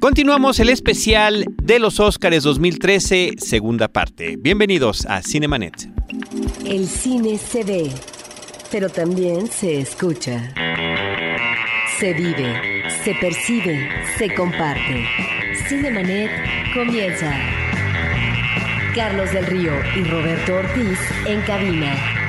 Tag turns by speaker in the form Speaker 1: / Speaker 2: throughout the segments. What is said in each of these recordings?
Speaker 1: Continuamos el especial de los Óscares 2013, segunda parte. Bienvenidos a Cinemanet.
Speaker 2: El cine se ve, pero también se escucha. Se vive, se percibe, se comparte. Cinemanet comienza. Carlos del Río y Roberto Ortiz en cabina.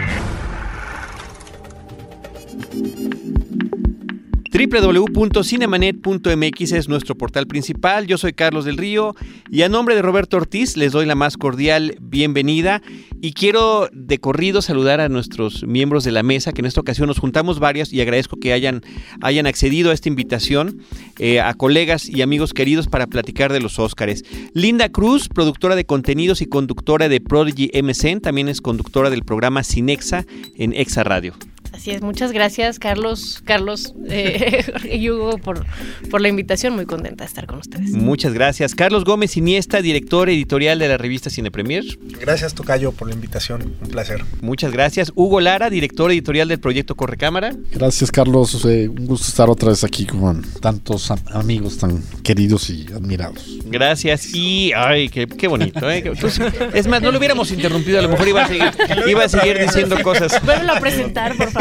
Speaker 1: www.cinemanet.mx es nuestro portal principal. Yo soy Carlos del Río y a nombre de Roberto Ortiz les doy la más cordial bienvenida y quiero de corrido saludar a nuestros miembros de la mesa, que en esta ocasión nos juntamos varias y agradezco que hayan, hayan accedido a esta invitación, eh, a colegas y amigos queridos para platicar de los Óscares. Linda Cruz, productora de contenidos y conductora de Prodigy MSN, también es conductora del programa Cinexa en Exa Radio.
Speaker 3: Así es, muchas gracias Carlos, Carlos eh, y Hugo por, por la invitación, muy contenta de estar con ustedes.
Speaker 1: Muchas gracias. Carlos Gómez Iniesta, director editorial de la revista Cine Premier.
Speaker 4: Gracias Tocayo por la invitación, un placer.
Speaker 1: Muchas gracias. Hugo Lara, director editorial del proyecto Correcámara.
Speaker 5: Gracias Carlos, eh, un gusto estar otra vez aquí con tantos am- amigos tan queridos y admirados.
Speaker 1: Gracias. Y, ay, qué, qué bonito. ¿eh? Pues, es más, no lo hubiéramos interrumpido, a lo mejor iba a seguir, iba a seguir diciendo cosas.
Speaker 3: Vuelvo a presentar, por favor.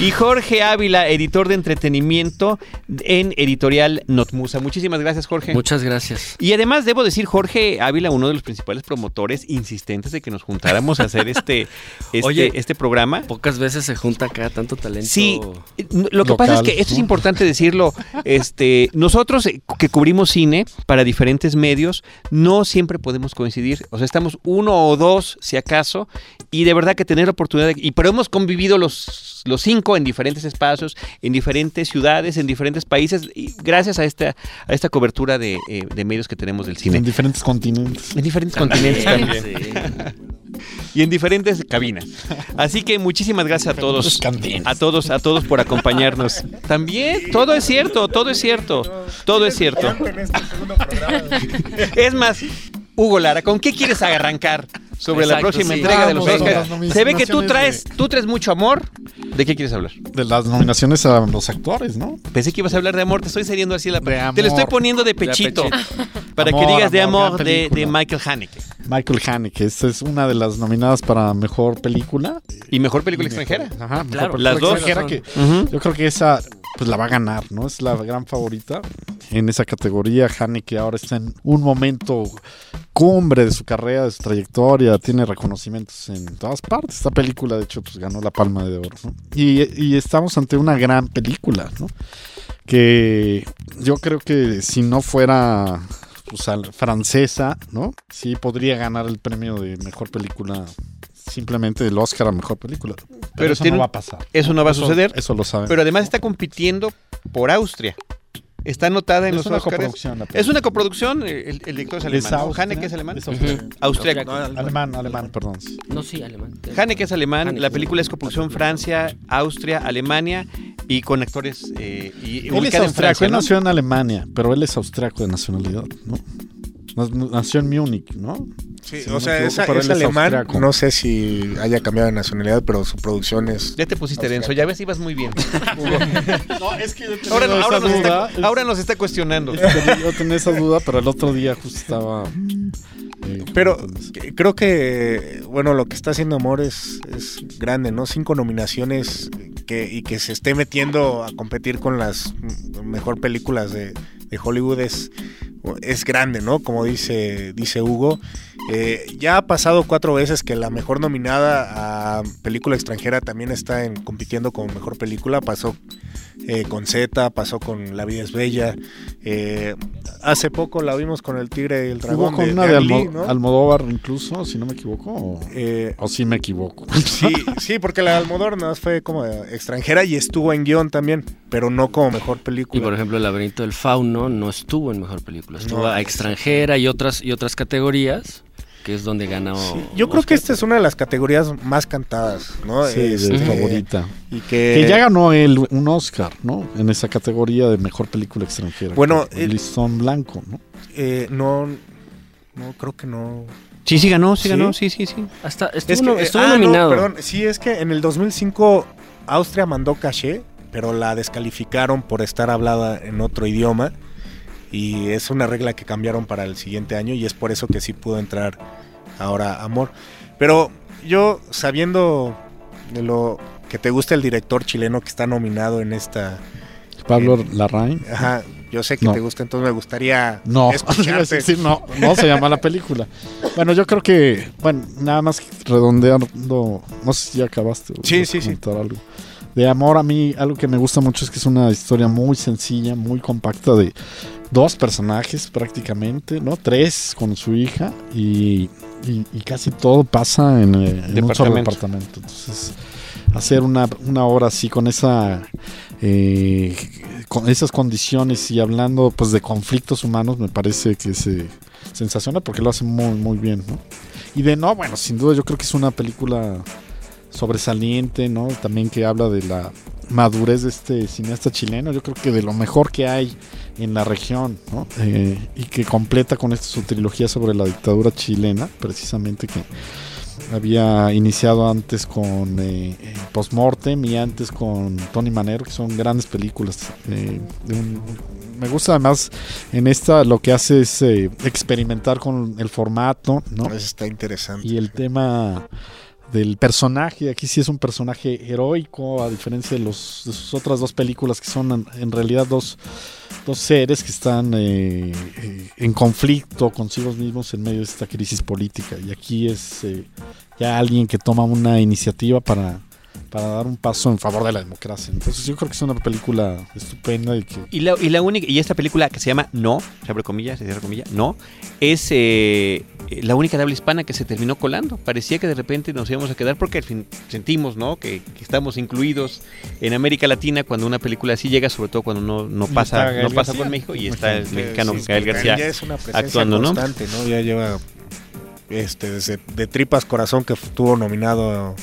Speaker 1: Y Jorge Ávila, editor de entretenimiento en editorial Notmusa. Muchísimas gracias, Jorge.
Speaker 6: Muchas gracias.
Speaker 1: Y además debo decir, Jorge Ávila, uno de los principales promotores insistentes de que nos juntáramos a hacer este, este,
Speaker 6: Oye,
Speaker 1: este programa.
Speaker 6: Pocas veces se junta acá tanto talento.
Speaker 1: Sí, lo que
Speaker 5: Local,
Speaker 1: pasa es que esto es importante decirlo. Este, nosotros que cubrimos cine para diferentes medios, no siempre podemos coincidir. O sea, estamos uno o dos, si acaso, y de verdad que tener la oportunidad. de- y pero hemos convivido los, los cinco en diferentes espacios, en diferentes ciudades, en diferentes países, y gracias a esta, a esta cobertura de, eh, de medios que tenemos del cine.
Speaker 5: En diferentes continentes.
Speaker 1: En diferentes continentes también.
Speaker 6: Sí.
Speaker 1: Y en diferentes cabinas. Así que muchísimas gracias a todos. A todos, a todos por acompañarnos. También, todo es cierto, todo es cierto. Todo es cierto.
Speaker 4: Este.
Speaker 1: Es más, Hugo Lara, ¿con qué quieres arrancar sobre la próxima
Speaker 6: sí.
Speaker 1: entrega de los Oscars? Se ve que tú traes,
Speaker 5: de-
Speaker 1: tú traes mucho amor. ¿De qué quieres hablar?
Speaker 5: De las nominaciones a los actores, ¿no?
Speaker 1: Pensé que ibas a hablar de amor, te estoy cediendo así la
Speaker 5: De
Speaker 1: Te lo estoy poniendo de pechito. Para que
Speaker 5: Amor,
Speaker 1: digas de
Speaker 5: amor,
Speaker 1: de, de. Michael Haneke.
Speaker 5: Michael Haneke, esta es una de las nominadas para mejor película.
Speaker 1: ¿Y mejor película extranjera?
Speaker 5: Ajá, mejor
Speaker 6: Claro,
Speaker 5: película
Speaker 1: las dos.
Speaker 5: extranjera que
Speaker 1: Ujú.
Speaker 5: yo creo que esa pues la va a ganar, ¿no? Es la gran favorita en esa categoría. Haneke ahora está en un momento cumbre de su carrera, de su trayectoria, tiene reconocimientos en todas partes. Esta película, de hecho, pues ganó la Palma de Oro, ¿no? Y, y estamos ante una gran película, ¿no? Que yo creo que si no fuera pues, francesa, ¿no? Sí podría ganar el premio de mejor película. Simplemente el Oscar a mejor película. Pero,
Speaker 1: Pero
Speaker 5: eso
Speaker 1: tiene
Speaker 5: no va a pasar.
Speaker 1: Eso no va a
Speaker 5: Eso-
Speaker 1: suceder.
Speaker 5: Eso lo saben.
Speaker 1: Pero además está compitiendo por Austria. Está anotada en
Speaker 5: es
Speaker 1: los
Speaker 5: una
Speaker 1: Óscares.
Speaker 5: coproducción. la
Speaker 1: Es una coproducción, el, el director es alemán. ¿no? Haneke es alemán.
Speaker 5: es.
Speaker 1: Austriaco.
Speaker 5: Alemán, alemán, perdón.
Speaker 6: No, sí, alemán.
Speaker 1: Haneke es alemán,
Speaker 6: Haneke.
Speaker 1: la película es coproducción Francia, Austria, Alemania y con actores eh, y
Speaker 5: Él es
Speaker 1: en
Speaker 5: austriaco, él nació en Alemania, pero él es austriaco de nacionalidad, ¿no? Nació en Múnich, ¿no?
Speaker 4: Sí, o sea,
Speaker 5: equivoco,
Speaker 4: es, alemán.
Speaker 5: austriaco.
Speaker 4: No sé si haya cambiado de nacionalidad, pero su producción es.
Speaker 1: Ya te pusiste denso, ya ves, ibas muy bien.
Speaker 5: No, es que yo tenía
Speaker 1: Ahora,
Speaker 5: esa
Speaker 1: ahora nos
Speaker 5: duda.
Speaker 1: está, ahora nos está cuestionando.
Speaker 5: Es que Yo tenía esa duda, pero el otro día justo estaba... eh,
Speaker 4: Pero
Speaker 5: entonces,
Speaker 4: creo que, bueno, lo que está haciendo Amor es, es grande, ¿no? Cinco nominaciones que, y que se esté metiendo a competir con las mejor películas de, de Hollywood es, es grande, ¿no? Como dice, dice Hugo. Eh, ya ha pasado cuatro veces que la mejor nominada a película extranjera también está en, compitiendo como mejor película. Pasó eh, con Z, pasó con La vida es bella. Eh, hace poco la vimos con El tigre y el dragón.
Speaker 5: Hubo con
Speaker 4: de-
Speaker 5: una
Speaker 4: de.
Speaker 5: Almodóvar incluso, si no me equivoco. O,
Speaker 4: Eh,
Speaker 5: o sí me equivoco.
Speaker 4: Sí, sí, porque la de Almodóvar nada más fue como extranjera y estuvo en guion también, pero no como mejor
Speaker 6: Y
Speaker 4: película.
Speaker 6: por ejemplo, El laberinto del fauno no estuvo en mejor película, estuvo
Speaker 4: No.
Speaker 6: a extranjera y otras y otras categorías, que es donde ganó.
Speaker 4: Sí, yo creo que esta es una de las categorías más cantadas, ¿no?
Speaker 5: Sí,
Speaker 4: Este,
Speaker 5: de favorita.
Speaker 4: Y que,
Speaker 5: Que ya ganó él un Oscar, ¿no? En esa categoría de mejor película extranjera.
Speaker 4: Bueno, el-
Speaker 5: Listón Blanco, ¿no?
Speaker 4: eh, no, no creo que no.
Speaker 1: Sí, sí ganó, sí
Speaker 4: ¿Sí?
Speaker 1: ganó, sí, sí, sí.
Speaker 6: Hasta estuvo,
Speaker 4: Es que,
Speaker 6: no-
Speaker 4: eh,
Speaker 6: estuvo
Speaker 4: ah, no,
Speaker 6: nominado.
Speaker 4: perdón, sí, es que en el 2005 Austria mandó caché, pero la descalificaron por estar hablada en otro idioma y es una regla que cambiaron para el siguiente año y es por eso que sí pudo entrar ahora Amor. Pero yo sabiendo de lo que te gusta el director chileno que está nominado en esta
Speaker 5: Pablo
Speaker 4: Eh,
Speaker 5: Larraín.
Speaker 4: Ajá, yo sé que
Speaker 5: No.
Speaker 4: te gusta, entonces me gustaría
Speaker 5: No, sí, no, no se llama la película. Bueno, yo creo que, bueno, nada más redondeando, no sé si ya acabaste. o
Speaker 4: Sí, sí, sí.
Speaker 5: algo. De amor a mí, algo que me gusta mucho es que es una historia muy sencilla, muy compacta de dos personajes prácticamente, ¿no? Tres con su hija y, y- y casi todo pasa en, eh, en un solo
Speaker 1: Departamento.
Speaker 5: Entonces, hacer una, una obra así con esa eh, con esas condiciones y hablando pues de conflictos humanos me parece que es eh, sensacional porque lo hace muy muy bien ¿no? y de no bueno sin duda yo creo que es una película sobresaliente no también que habla de la madurez de este cineasta chileno yo creo que de lo mejor que hay en la región ¿no? Eh, y que completa con esta su trilogía sobre la dictadura chilena precisamente que había iniciado antes con eh, eh, Postmortem y antes con Tony Manero, que son grandes películas. eh, de un- me gusta además en esta lo que hace es experimentar con el formato, ¿no?
Speaker 4: Eso está interesante.
Speaker 5: Y el tema del personaje, aquí sí es un personaje heroico, a diferencia de, los, de sus otras dos películas que son en, realidad dos, dos seres que están eh, eh, en conflicto consigo mismos en medio de esta crisis política. Y aquí es eh, ya alguien que toma una iniciativa para, para dar un paso en favor de la democracia. Entonces yo creo que es una película estupenda y que...
Speaker 1: Y la, y la única, y esta película que se llama No, se abre comillas, se cierra comillas, No, es eh, la única de habla hispana que se terminó colando. Parecía que de repente nos íbamos a quedar porque al fin sentimos, ¿no? Que, que estamos incluidos en América Latina cuando una película así llega, sobre todo cuando no, no pasa, no pasa
Speaker 5: García.
Speaker 1: con México y está el mexicano
Speaker 4: sí,
Speaker 1: Gael García.
Speaker 4: Ya es una presencia
Speaker 1: actuando, ¿no?
Speaker 4: constante, ¿no? Ya lleva este desde de Tripas Corazón que estuvo nominado a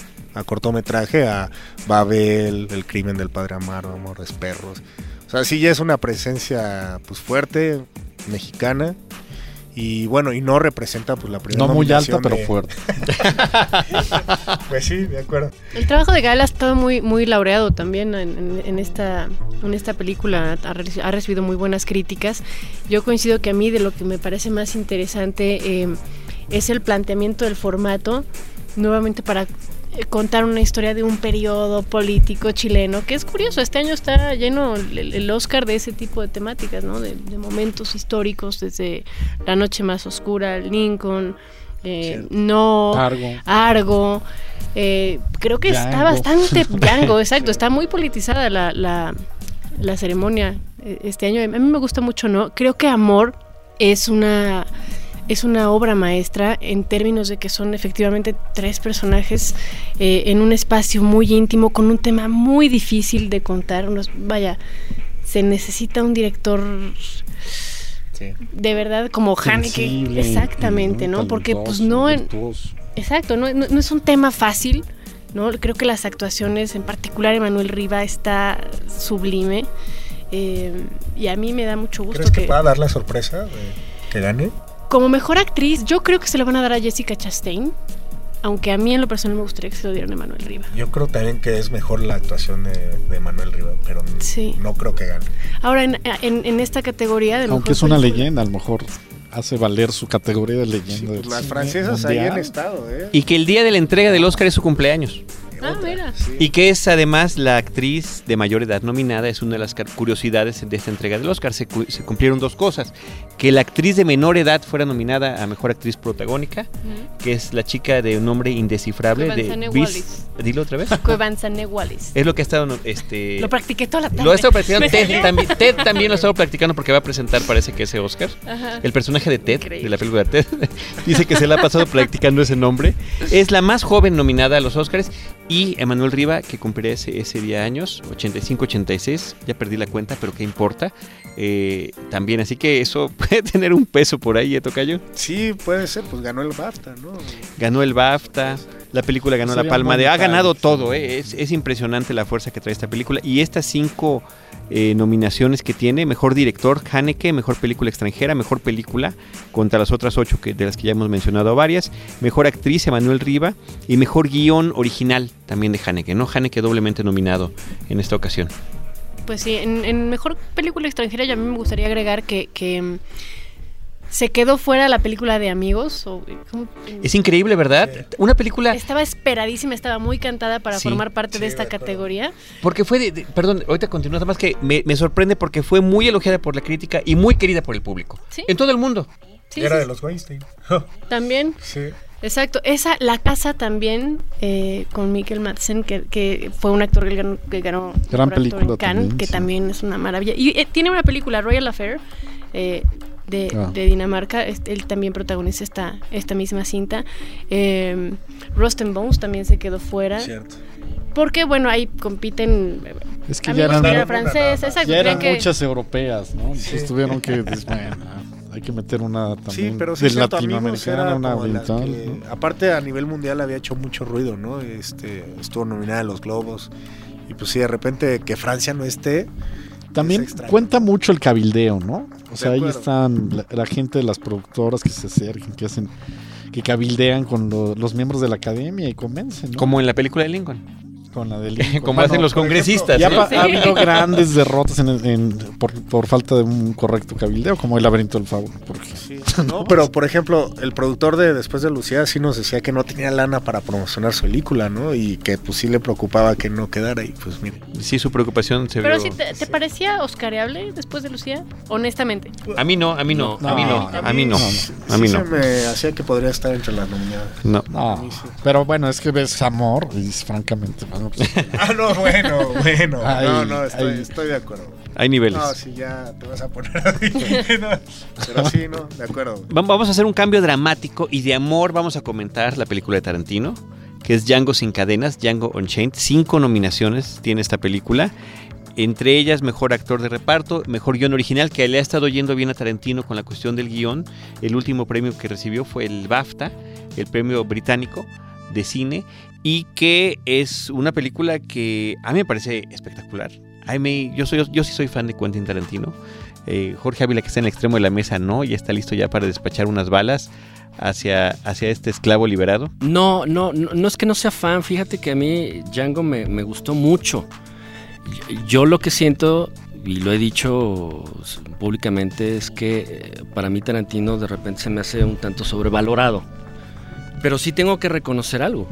Speaker 4: cortometraje a Babel, El crimen del padre Amaro, Amores perros. O sea, sí ya es una presencia pues fuerte mexicana y bueno, y no representa pues la primera
Speaker 5: No muy alta, pero
Speaker 4: de-
Speaker 5: fuerte.
Speaker 4: Pues sí, de acuerdo.
Speaker 3: El trabajo de Gael ha estado muy, muy laureado también en, en- en esta, en esta película. Ha, ha recibido muy buenas críticas. Yo coincido que a mí de lo que me parece más interesante eh, es el planteamiento del formato, nuevamente para contar una historia de un periodo político chileno, que es curioso, este año está lleno el, el Oscar de ese tipo de temáticas, ¿no? de, de momentos históricos, desde La Noche Más Oscura, Lincoln, eh, No,
Speaker 5: Argo.
Speaker 3: Argo. eh, creo que está bastante Django, exacto. Está muy politizada la, la, la ceremonia eh, este año. A mí me gusta mucho, ¿no? Creo que Amor es una es una obra maestra en términos de que son efectivamente tres personajes eh, en un espacio muy íntimo con un tema muy difícil de contar. Unos- vaya, se necesita un director
Speaker 4: Sí.
Speaker 3: de verdad como Haneke, exactamente, ¿no? Porque pues no
Speaker 5: virtuoso.
Speaker 3: Exacto, no, no- no es un tema fácil, ¿no? Creo que las actuaciones, en particular Emanuel Riva, está sublime. eh, y a mí me da mucho gusto
Speaker 4: ¿Crees que
Speaker 3: que,
Speaker 4: pueda dar la sorpresa de que gane?
Speaker 3: Como mejor actriz, yo creo que se lo van a dar a Jessica Chastain. Aunque a mí en lo personal me gustaría que se lo dieran a Emanuel Riva.
Speaker 4: Yo creo también que es mejor la actuación de, de Manuel Riva, pero
Speaker 3: Sí.
Speaker 4: no creo que gane.
Speaker 3: Ahora, en, en- en esta categoría de
Speaker 5: Aunque
Speaker 3: mejor
Speaker 5: es una
Speaker 3: película-
Speaker 5: leyenda, a lo mejor hace valer su categoría de
Speaker 4: Sí,
Speaker 5: leyenda.
Speaker 4: pues las francesas ahí han estado, ¿eh?
Speaker 1: Y que el día de la entrega del Oscar es su cumpleaños.
Speaker 3: Ah, mira.
Speaker 4: Sí.
Speaker 1: Y que es además la actriz de mayor edad nominada, es una de las curiosidades de esta entrega del Oscar. Se, cu- se cumplieron dos cosas. Que la actriz de menor edad fuera nominada a Mejor Actriz Protagónica, que es la chica de un nombre indescifrable de
Speaker 3: Wallis.
Speaker 1: Dilo otra vez.
Speaker 3: Cuevanzane Wallis.
Speaker 1: Es lo que ha estado... Este,
Speaker 3: Lo practiqué toda la tarde.
Speaker 1: lo ha estado practicando Ted también. Ted también lo ha estado practicando porque va a presentar, parece que ese Oscar.
Speaker 3: Ajá.
Speaker 1: El personaje de Ted,
Speaker 3: Increíble.
Speaker 1: de la película de Ted, dice que se la ha pasado practicando ese nombre. Es la más joven nominada a los Oscars. Y Emanuel Riva, que cumplirá ese, ese día años, 85-86, ya perdí la cuenta, pero qué importa. Eh, también, así que eso puede tener un peso por ahí, ¿eh, Tocayo?
Speaker 4: Sí, puede ser, pues ganó el BAFTA, ¿no?
Speaker 1: Ganó el BAFTA, la película ganó la Palma de... Ha ganado todo, ¿eh? es, es impresionante la fuerza que trae esta película. Y estas cinco eh, nominaciones que tiene, mejor director, Haneke, mejor película extranjera, mejor película, contra las otras ocho que, de las que ya hemos mencionado varias, mejor actriz, Emanuel Riva, y mejor guion original también de Haneke, ¿no? Haneke doblemente nominado en esta ocasión.
Speaker 3: Pues sí, en, en mejor película extranjera yo a mí me gustaría agregar que, que mm, se quedó fuera la película de Amigos. o- ¿cómo?
Speaker 1: Es increíble, ¿verdad? Una película
Speaker 3: Estaba esperadísima, estaba muy cantada para
Speaker 1: Sí.
Speaker 3: formar parte de
Speaker 4: Sí,
Speaker 3: esta
Speaker 4: de
Speaker 3: categoría.
Speaker 1: porque fue de, de- perdón, ahorita continúa nada más que me, me sorprende porque fue muy elogiada por la crítica y muy querida por el público.
Speaker 3: Sí.
Speaker 1: En todo el mundo.
Speaker 3: Sí,
Speaker 4: Era
Speaker 3: sí,
Speaker 4: de los Weinstein.
Speaker 3: También,
Speaker 4: sí.
Speaker 3: Exacto. Esa, La Casa también, eh, con Mikkel Madsen, que, que fue un actor que ganó, que ganó
Speaker 5: Gran película
Speaker 3: en Cannes,
Speaker 5: también,
Speaker 3: que
Speaker 5: sí.
Speaker 3: también es una maravilla. Y eh, tiene una película, Royal Affair, eh, de,
Speaker 5: Ah.
Speaker 3: de Dinamarca. Este, él también protagoniza esta, esta misma cinta. Eh, Rust and Bones también se quedó fuera.
Speaker 4: Cierto.
Speaker 3: Porque, bueno, ahí compiten. eh,
Speaker 5: Es que ya
Speaker 3: amigos
Speaker 5: eran,
Speaker 3: exacto.
Speaker 5: ya eran
Speaker 3: que-
Speaker 5: muchas europeas, ¿no? Entonces
Speaker 4: Sí.
Speaker 5: tuvieron que, pues, bueno, hay que meter una también
Speaker 4: Sí, pero sí
Speaker 5: latinoamericana,
Speaker 4: era
Speaker 5: una oriental.
Speaker 4: que-
Speaker 5: ¿no?
Speaker 4: Aparte a nivel mundial había hecho mucho ruido, ¿no? Este, estuvo nominada a los Globos. Y pues sí, de repente que Francia no esté.
Speaker 5: También
Speaker 4: es
Speaker 5: cuenta mucho el cabildeo, ¿no? O sea, ahí están la, la gente de las productoras que se acercan, que hacen, que cabildean con lo- los miembros de la academia y convencen, ¿no?
Speaker 1: Como en la película de Lincoln.
Speaker 5: Con la del
Speaker 1: Como
Speaker 5: Bueno,
Speaker 1: hacen los congresistas.
Speaker 5: Ya ha habido grandes derrotas en, en- por, por falta de un correcto cabildeo, como el laberinto del fauno. Porque
Speaker 4: Sí, no, pero por ejemplo, el productor de Después de Lucía sí nos decía que no tenía lana para promocionar su película, ¿no? Y que pues sí le preocupaba que no quedara y pues mire.
Speaker 1: Sí, su preocupación se
Speaker 3: Pero
Speaker 1: vio.
Speaker 3: si te, ¿te parecía oscareable después de Lucía, honestamente.
Speaker 1: A mí no, a mí no,
Speaker 5: No,
Speaker 1: a mí no,
Speaker 5: no,
Speaker 1: a mí no,
Speaker 5: no,
Speaker 1: a mí
Speaker 4: sí
Speaker 1: no.
Speaker 4: se me hacía que podría estar entre las nominadas.
Speaker 1: No.
Speaker 5: no, pero bueno, es que ves amor y francamente, bueno, pues,
Speaker 4: Ah, no, bueno, bueno.
Speaker 5: Ay,
Speaker 4: no, no, estoy,
Speaker 5: ay.
Speaker 4: estoy de acuerdo.
Speaker 1: Hay niveles.
Speaker 4: No, si ya te vas a poner así. no, pero sí, no, de acuerdo.
Speaker 1: Va- Vamos a hacer un cambio dramático y de amor vamos a comentar la película de Tarantino, que es Django sin cadenas, Django Unchained. Cinco nominaciones tiene esta película. Entre ellas, mejor actor de reparto, mejor guion original, que le ha estado yendo bien a Tarantino con la cuestión del guion. El último premio que recibió fue el BAFTA, el premio británico de cine, y que es una película que a mí me parece espectacular. Yo, soy, yo sí soy fan de Quentin Tarantino. Eh, Jorge Ávila, que está en el extremo de la mesa, no, ya está listo ya para despachar unas balas hacia, hacia este esclavo liberado.
Speaker 6: No, no, no, no es que no sea fan. Fíjate que a mí Django me, me gustó mucho. Yo, lo que siento, y lo he dicho públicamente, es que eh, para mí Tarantino de repente se me hace un tanto sobrevalorado. Pero sí tengo que reconocer algo.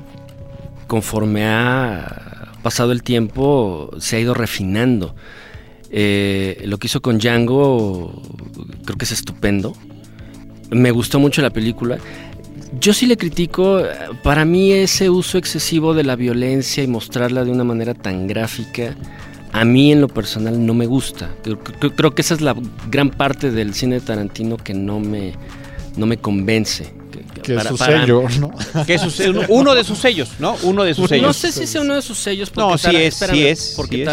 Speaker 6: Conforme ha pasado el tiempo, se ha ido refinando. Eh, lo que hizo con Django creo que es estupendo. Me gustó mucho la película. Yo sí le critico, para mí ese uso excesivo de la violencia y mostrarla de una manera tan gráfica, a mí en lo personal no me gusta. Creo, creo- creo que esa es la gran parte del cine de Tarantino que no me, no me convence. Que,
Speaker 5: es su
Speaker 6: para-
Speaker 5: sello, ¿no?
Speaker 1: Que es su- uno- de sus sellos, ¿no? Uno de sus sellos.
Speaker 6: No sé si sea uno de sus sellos. Porque
Speaker 1: No, sí es,
Speaker 6: espérame,
Speaker 1: sí es,
Speaker 6: Porque
Speaker 1: sí es.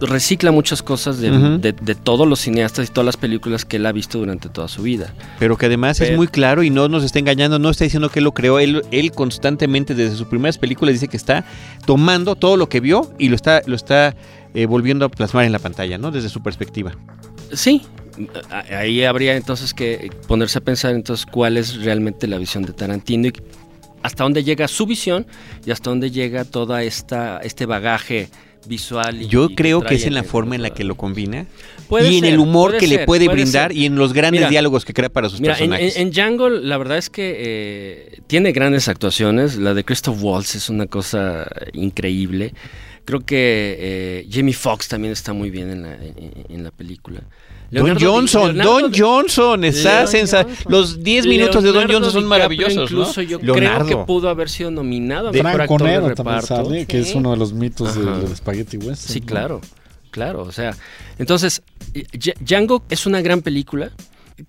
Speaker 6: Recicla muchas cosas de,
Speaker 1: Ujú.
Speaker 6: de- de todos los cineastas y todas las películas que él ha visto durante toda su vida.
Speaker 1: Pero que además es muy claro y no nos está engañando, no está diciendo que él lo creó, él, él constantemente desde sus primeras películas dice que está tomando todo lo que vio y lo está, lo está eh, volviendo a plasmar en la pantalla, ¿no? Desde su perspectiva.
Speaker 6: Sí, ahí habría entonces que ponerse a pensar entonces cuál es realmente la visión de Tarantino y hasta dónde llega su visión y hasta dónde llega toda esta este bagaje visual. y-
Speaker 1: Yo
Speaker 6: y
Speaker 1: creo que es en la forma en la que lo combina
Speaker 6: Puede
Speaker 1: y en el humor que le puede,
Speaker 6: puede
Speaker 1: brindar
Speaker 6: ser.
Speaker 1: y en los grandes
Speaker 6: Mira,
Speaker 1: diálogos que crea para sus
Speaker 6: Mira, en,
Speaker 1: personajes.
Speaker 6: en- en Django la verdad es que eh, tiene grandes actuaciones. La de Christoph Waltz es una cosa increíble. Creo que eh, Jamie Foxx también está muy bien en la, en- en la película.
Speaker 1: Don
Speaker 6: Leonardo
Speaker 1: Johnson,
Speaker 6: Leonardo
Speaker 1: Don Johnson, está
Speaker 6: Leon
Speaker 1: sensa-
Speaker 3: Johnson.
Speaker 1: Los 10 minutos de Don Johnson son maravillosos,
Speaker 6: Incluso
Speaker 1: ¿no?
Speaker 6: yo
Speaker 1: Leonardo.
Speaker 6: creo que pudo haber sido nominado a mejor
Speaker 5: Franco
Speaker 6: actor de
Speaker 5: Nero también
Speaker 6: reparto.
Speaker 5: sale, que es
Speaker 3: Sí.
Speaker 5: uno de los mitos del, del Spaghetti Western.
Speaker 6: Sí, claro, claro. O sea, entonces, Dj- Django es una gran película.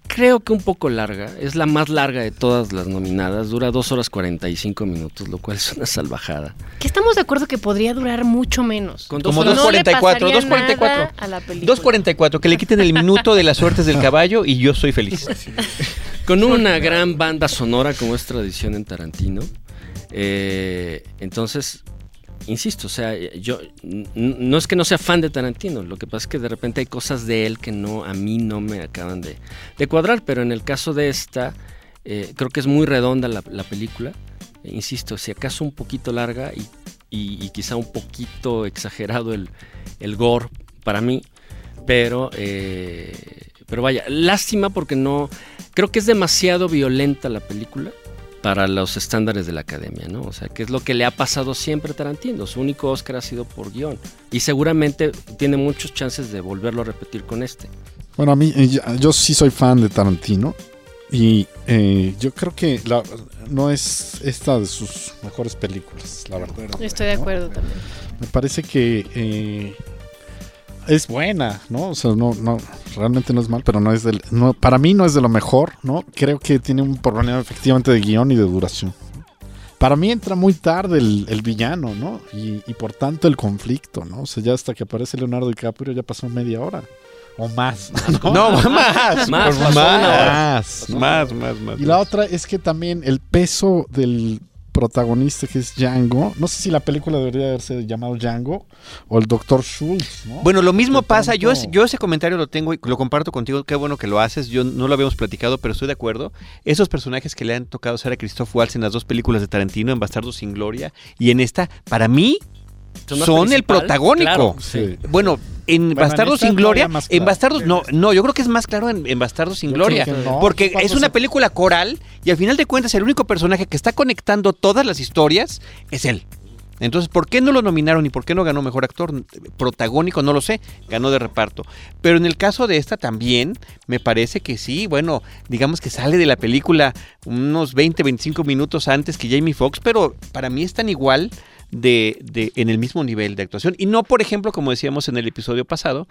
Speaker 6: Creo que un poco larga, es la más larga de todas las nominadas, dura 2 horas 45 minutos, lo cual es una salvajada.
Speaker 3: Que estamos de acuerdo que podría durar mucho menos.
Speaker 6: Con dos
Speaker 1: Como
Speaker 6: horas-
Speaker 3: No le
Speaker 1: 2.44,
Speaker 3: pasaría
Speaker 1: 2.44.
Speaker 3: nada a la película.
Speaker 1: 2.44, que le quiten el minuto de las suertes del caballo y yo soy feliz.
Speaker 6: Con una gran banda sonora como es tradición en Tarantino. Eh, entonces, insisto, o sea, yo no es que no sea fan de Tarantino, lo que pasa es que de repente hay cosas de él que no a mí no me acaban de, cuadrar, pero en el caso de esta, eh, creo que es muy redonda la, la película. Eh, insisto, si acaso un poquito larga y quizá un poquito exagerado el, el gore para mí, pero, eh, pero vaya, lástima porque no, creo que es demasiado violenta la película para los estándares de la academia, ¿no? O sea, que es lo que le ha pasado siempre a Tarantino. Su único Oscar ha sido por guion. Y seguramente tiene muchos chances de volverlo a repetir con este.
Speaker 5: Bueno, a mí, eh, yo, sí soy fan de Tarantino. Y eh, yo creo que la- no es esta de sus mejores películas, la verdad.
Speaker 3: Estoy de
Speaker 5: ¿no?
Speaker 3: acuerdo también.
Speaker 5: Me parece que eh, es buena, ¿no? O sea, no, no, realmente no es mal, pero no es del, no, para mí no es de lo mejor, ¿no? Creo que tiene un problema efectivamente de guion y de duración. Para mí entra muy tarde el, el villano, ¿no? Y, y por tanto el conflicto, ¿no? O sea, ya hasta que aparece Leonardo DiCaprio ya pasó media hora. O más. ¿no?
Speaker 1: No, más.
Speaker 6: Más.
Speaker 5: Más, ¿no?
Speaker 1: Más, más, más.
Speaker 5: Y la otra es que también el peso del protagonista que es Django, no sé si la película debería haberse llamado Django o el Dr. Schultz, ¿no?
Speaker 1: Bueno, lo mismo pasa, yo, yo ese comentario lo tengo y lo comparto contigo, qué bueno que lo haces, yo no lo habíamos platicado, pero estoy de acuerdo. Esos personajes que le han tocado ser a Christoph Waltz en las dos películas de Tarantino, en Bastardos sin Gloria, y en esta, para mí, son el protagónico.
Speaker 6: claro,
Speaker 5: Sí.
Speaker 1: Bueno, en Bastardos sin Gloria,
Speaker 5: más
Speaker 1: en. Bastardos, no, no, yo creo que es más claro en, en Bastardos sin
Speaker 5: Yo
Speaker 1: Gloria.
Speaker 5: no.
Speaker 1: Porque es una
Speaker 5: se-
Speaker 1: película coral y al final de cuentas el único personaje que está conectando todas las historias es él. Entonces, ¿por qué no lo nominaron y por qué no ganó mejor actor? Protagónico, no lo sé, ganó de reparto. Pero en el caso de esta también, me parece que sí, bueno, digamos que sale de la película unos 20, 25 minutos antes que Jamie Foxx, pero para mí están igual de, de- en el mismo nivel de actuación. Y no, por ejemplo, como decíamos en el episodio pasado,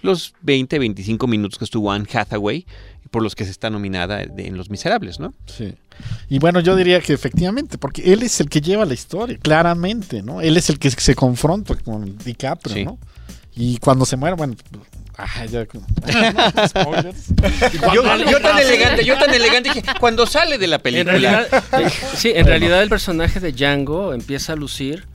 Speaker 1: los 20, 25 minutos que estuvo Anne Hathaway, por los que se está nominada de- en Los Miserables, ¿no?
Speaker 5: Sí. Y bueno, yo diría que efectivamente, porque él es el que lleva la historia, claramente, ¿no? Él es el que se confronta con DiCaprio,
Speaker 1: Sí.
Speaker 5: ¿no? Y cuando se muere, bueno, ah, ya. Spoilers.
Speaker 1: Yo, yo tan elegante, yo tan elegante dije, cuando sale de la
Speaker 6: En
Speaker 1: película.
Speaker 6: realidad, eh, sí, en realidad el personaje de Django empieza a lucir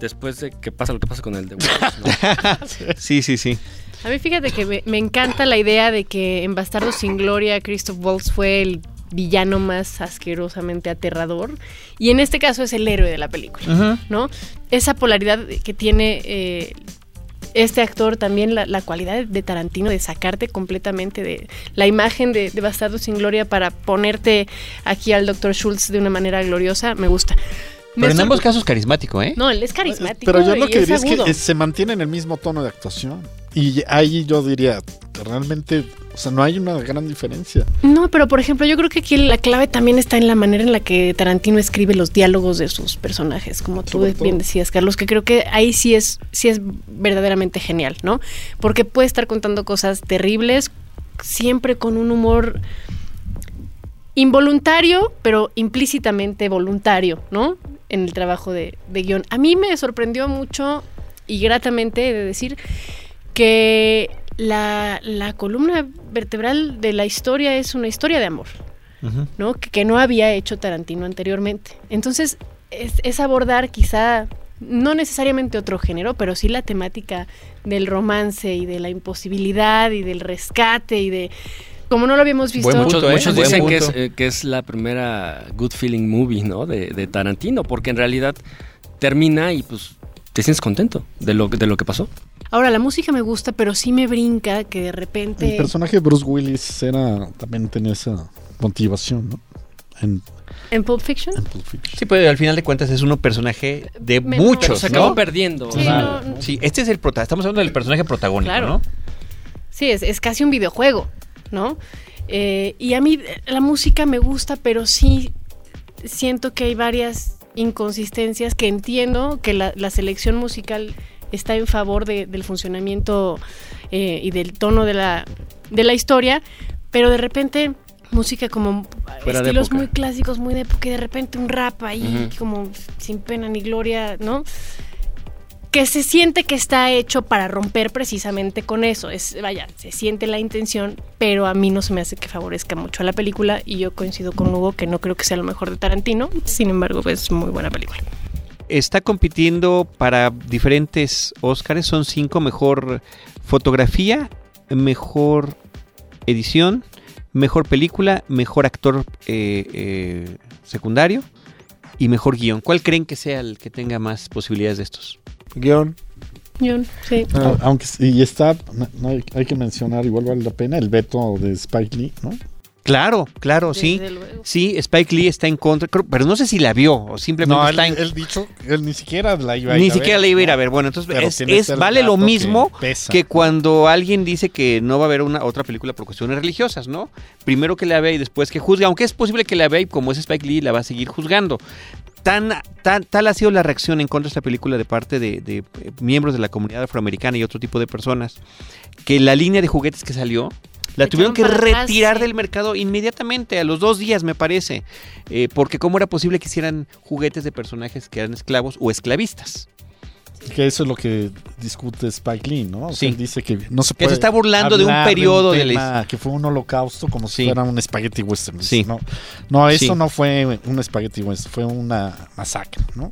Speaker 6: después de que pasa lo que pasa con el de.
Speaker 1: Sí, sí, sí.
Speaker 3: A mí fíjate que me, me encanta la idea de que en Bastardos sin Gloria Christoph Waltz fue el villano más asquerosamente aterrador y en este caso es el héroe de la película, ¿no? Esa polaridad que tiene eh, este actor también, la, la cualidad de Tarantino de sacarte completamente de la imagen de, de Bastardos sin Gloria para ponerte aquí al Dr. Schultz de una manera gloriosa, me gusta.
Speaker 1: Pero en ambos casos carismático, ¿eh?
Speaker 3: No, él es carismático
Speaker 5: Pero yo lo que diría es que se mantiene en el mismo tono de actuación. Y ahí yo diría, realmente, o sea, no hay una gran diferencia.
Speaker 3: No, pero por ejemplo, yo creo que aquí la clave también está en la manera en la que Tarantino escribe los diálogos de sus personajes, como tú
Speaker 5: Sobre todo.
Speaker 3: bien decías, Carlos, que creo que ahí sí es, sí es verdaderamente genial, ¿no? Porque puede estar contando cosas terribles, siempre con un humor involuntario, pero implícitamente voluntario, ¿no? En el trabajo de, de guion. A mí me sorprendió mucho y gratamente de decir que la, la columna vertebral de la historia es una historia de amor. ¿no? Que, que no había hecho Tarantino anteriormente. Entonces, es, es abordar quizá, no necesariamente otro género, pero sí la temática del romance y de la imposibilidad y del rescate y de... Como no lo habíamos visto...
Speaker 1: Buen
Speaker 6: Muchos,
Speaker 1: punto, ¿eh?
Speaker 6: muchos
Speaker 1: Buen
Speaker 6: dicen que es, eh, que es la primera good feeling movie, ¿no? De, de Tarantino, porque en realidad termina y pues te sientes contento de lo, de lo que pasó.
Speaker 3: Ahora, la música me gusta, pero sí me brinca que de repente...
Speaker 5: El personaje de Bruce Willis era, también tenía esa motivación, ¿no? En,
Speaker 3: En Pulp Fiction.
Speaker 5: en Pulp Fiction.
Speaker 1: Sí, pues al final de cuentas es un personaje de
Speaker 3: Me-
Speaker 1: muchos,
Speaker 6: Pero se
Speaker 1: ¿no?
Speaker 6: acabó perdiendo.
Speaker 3: Sí, no, no.
Speaker 1: Este es el prota, estamos hablando del personaje protagónico,
Speaker 3: Claro.
Speaker 1: ¿no?
Speaker 3: Sí, es, es casi un videojuego, ¿no? Eh, y a mí la música me gusta, pero sí siento que hay varias inconsistencias que entiendo que la, la selección musical está en favor de- del funcionamiento eh, y del tono de la, de la historia, pero de repente música como
Speaker 6: Fuera
Speaker 3: estilos muy clásicos, muy de época, y de repente un rap ahí como sin pena ni gloria, ¿no? Que se siente que está hecho para romper precisamente con eso. Es, vaya, se siente la intención, pero a mí no se me hace que favorezca mucho a la película y yo coincido con Hugo que no creo que sea lo mejor de Tarantino, sin embargo es muy buena película.
Speaker 1: Está compitiendo para diferentes Óscares, son cinco, mejor fotografía, mejor edición, mejor película, mejor actor eh, eh, secundario y mejor guion. ¿Cuál creen que sea el que tenga más posibilidades de estos?
Speaker 4: Guión.
Speaker 3: Guión, sí.
Speaker 5: Ah, aunque y está, no- no hay, hay que mencionar, igual vale la pena, el veto de Spike Lee, ¿no?
Speaker 1: Claro, claro, sí.
Speaker 3: Luego.
Speaker 1: Sí, Spike Lee está en contra, pero no sé si la vio o simplemente
Speaker 5: No, él,
Speaker 1: está en
Speaker 5: él dicho, él ni siquiera la iba a ir
Speaker 1: Ni
Speaker 5: a
Speaker 1: siquiera
Speaker 5: ver,
Speaker 1: le iba a ir a ver. Bueno, entonces es,
Speaker 5: este
Speaker 1: vale lo
Speaker 5: que
Speaker 1: mismo que cuando alguien dice que no va a haber una otra película por cuestiones religiosas, ¿no? Primero que la vea y después que juzgue, aunque es posible que la vea y como es Spike Lee la va a seguir juzgando. Tan, tan, tal ha sido la reacción en contra de esta película de parte de, de, eh, miembros de la comunidad afroamericana y otro tipo de personas, que la línea de juguetes que salió la
Speaker 3: La
Speaker 1: tuvieron que
Speaker 3: atrás,
Speaker 1: retirar
Speaker 3: sí.
Speaker 1: del mercado inmediatamente, a los dos días me parece, Eh, porque cómo era posible que hicieran juguetes de personajes que eran esclavos o esclavistas.
Speaker 5: Que eso es lo que discute Spike Lee, ¿no? O sea,
Speaker 1: Sí.
Speaker 5: él dice que no se
Speaker 1: Que se
Speaker 5: puede
Speaker 1: está burlando de un periodo de la
Speaker 5: tema que fue un holocausto como
Speaker 1: Sí.
Speaker 5: si fuera un spaghetti western.
Speaker 1: Sí.
Speaker 5: No, no eso
Speaker 1: Sí.
Speaker 5: no fue un spaghetti western, fue una masacre, ¿no?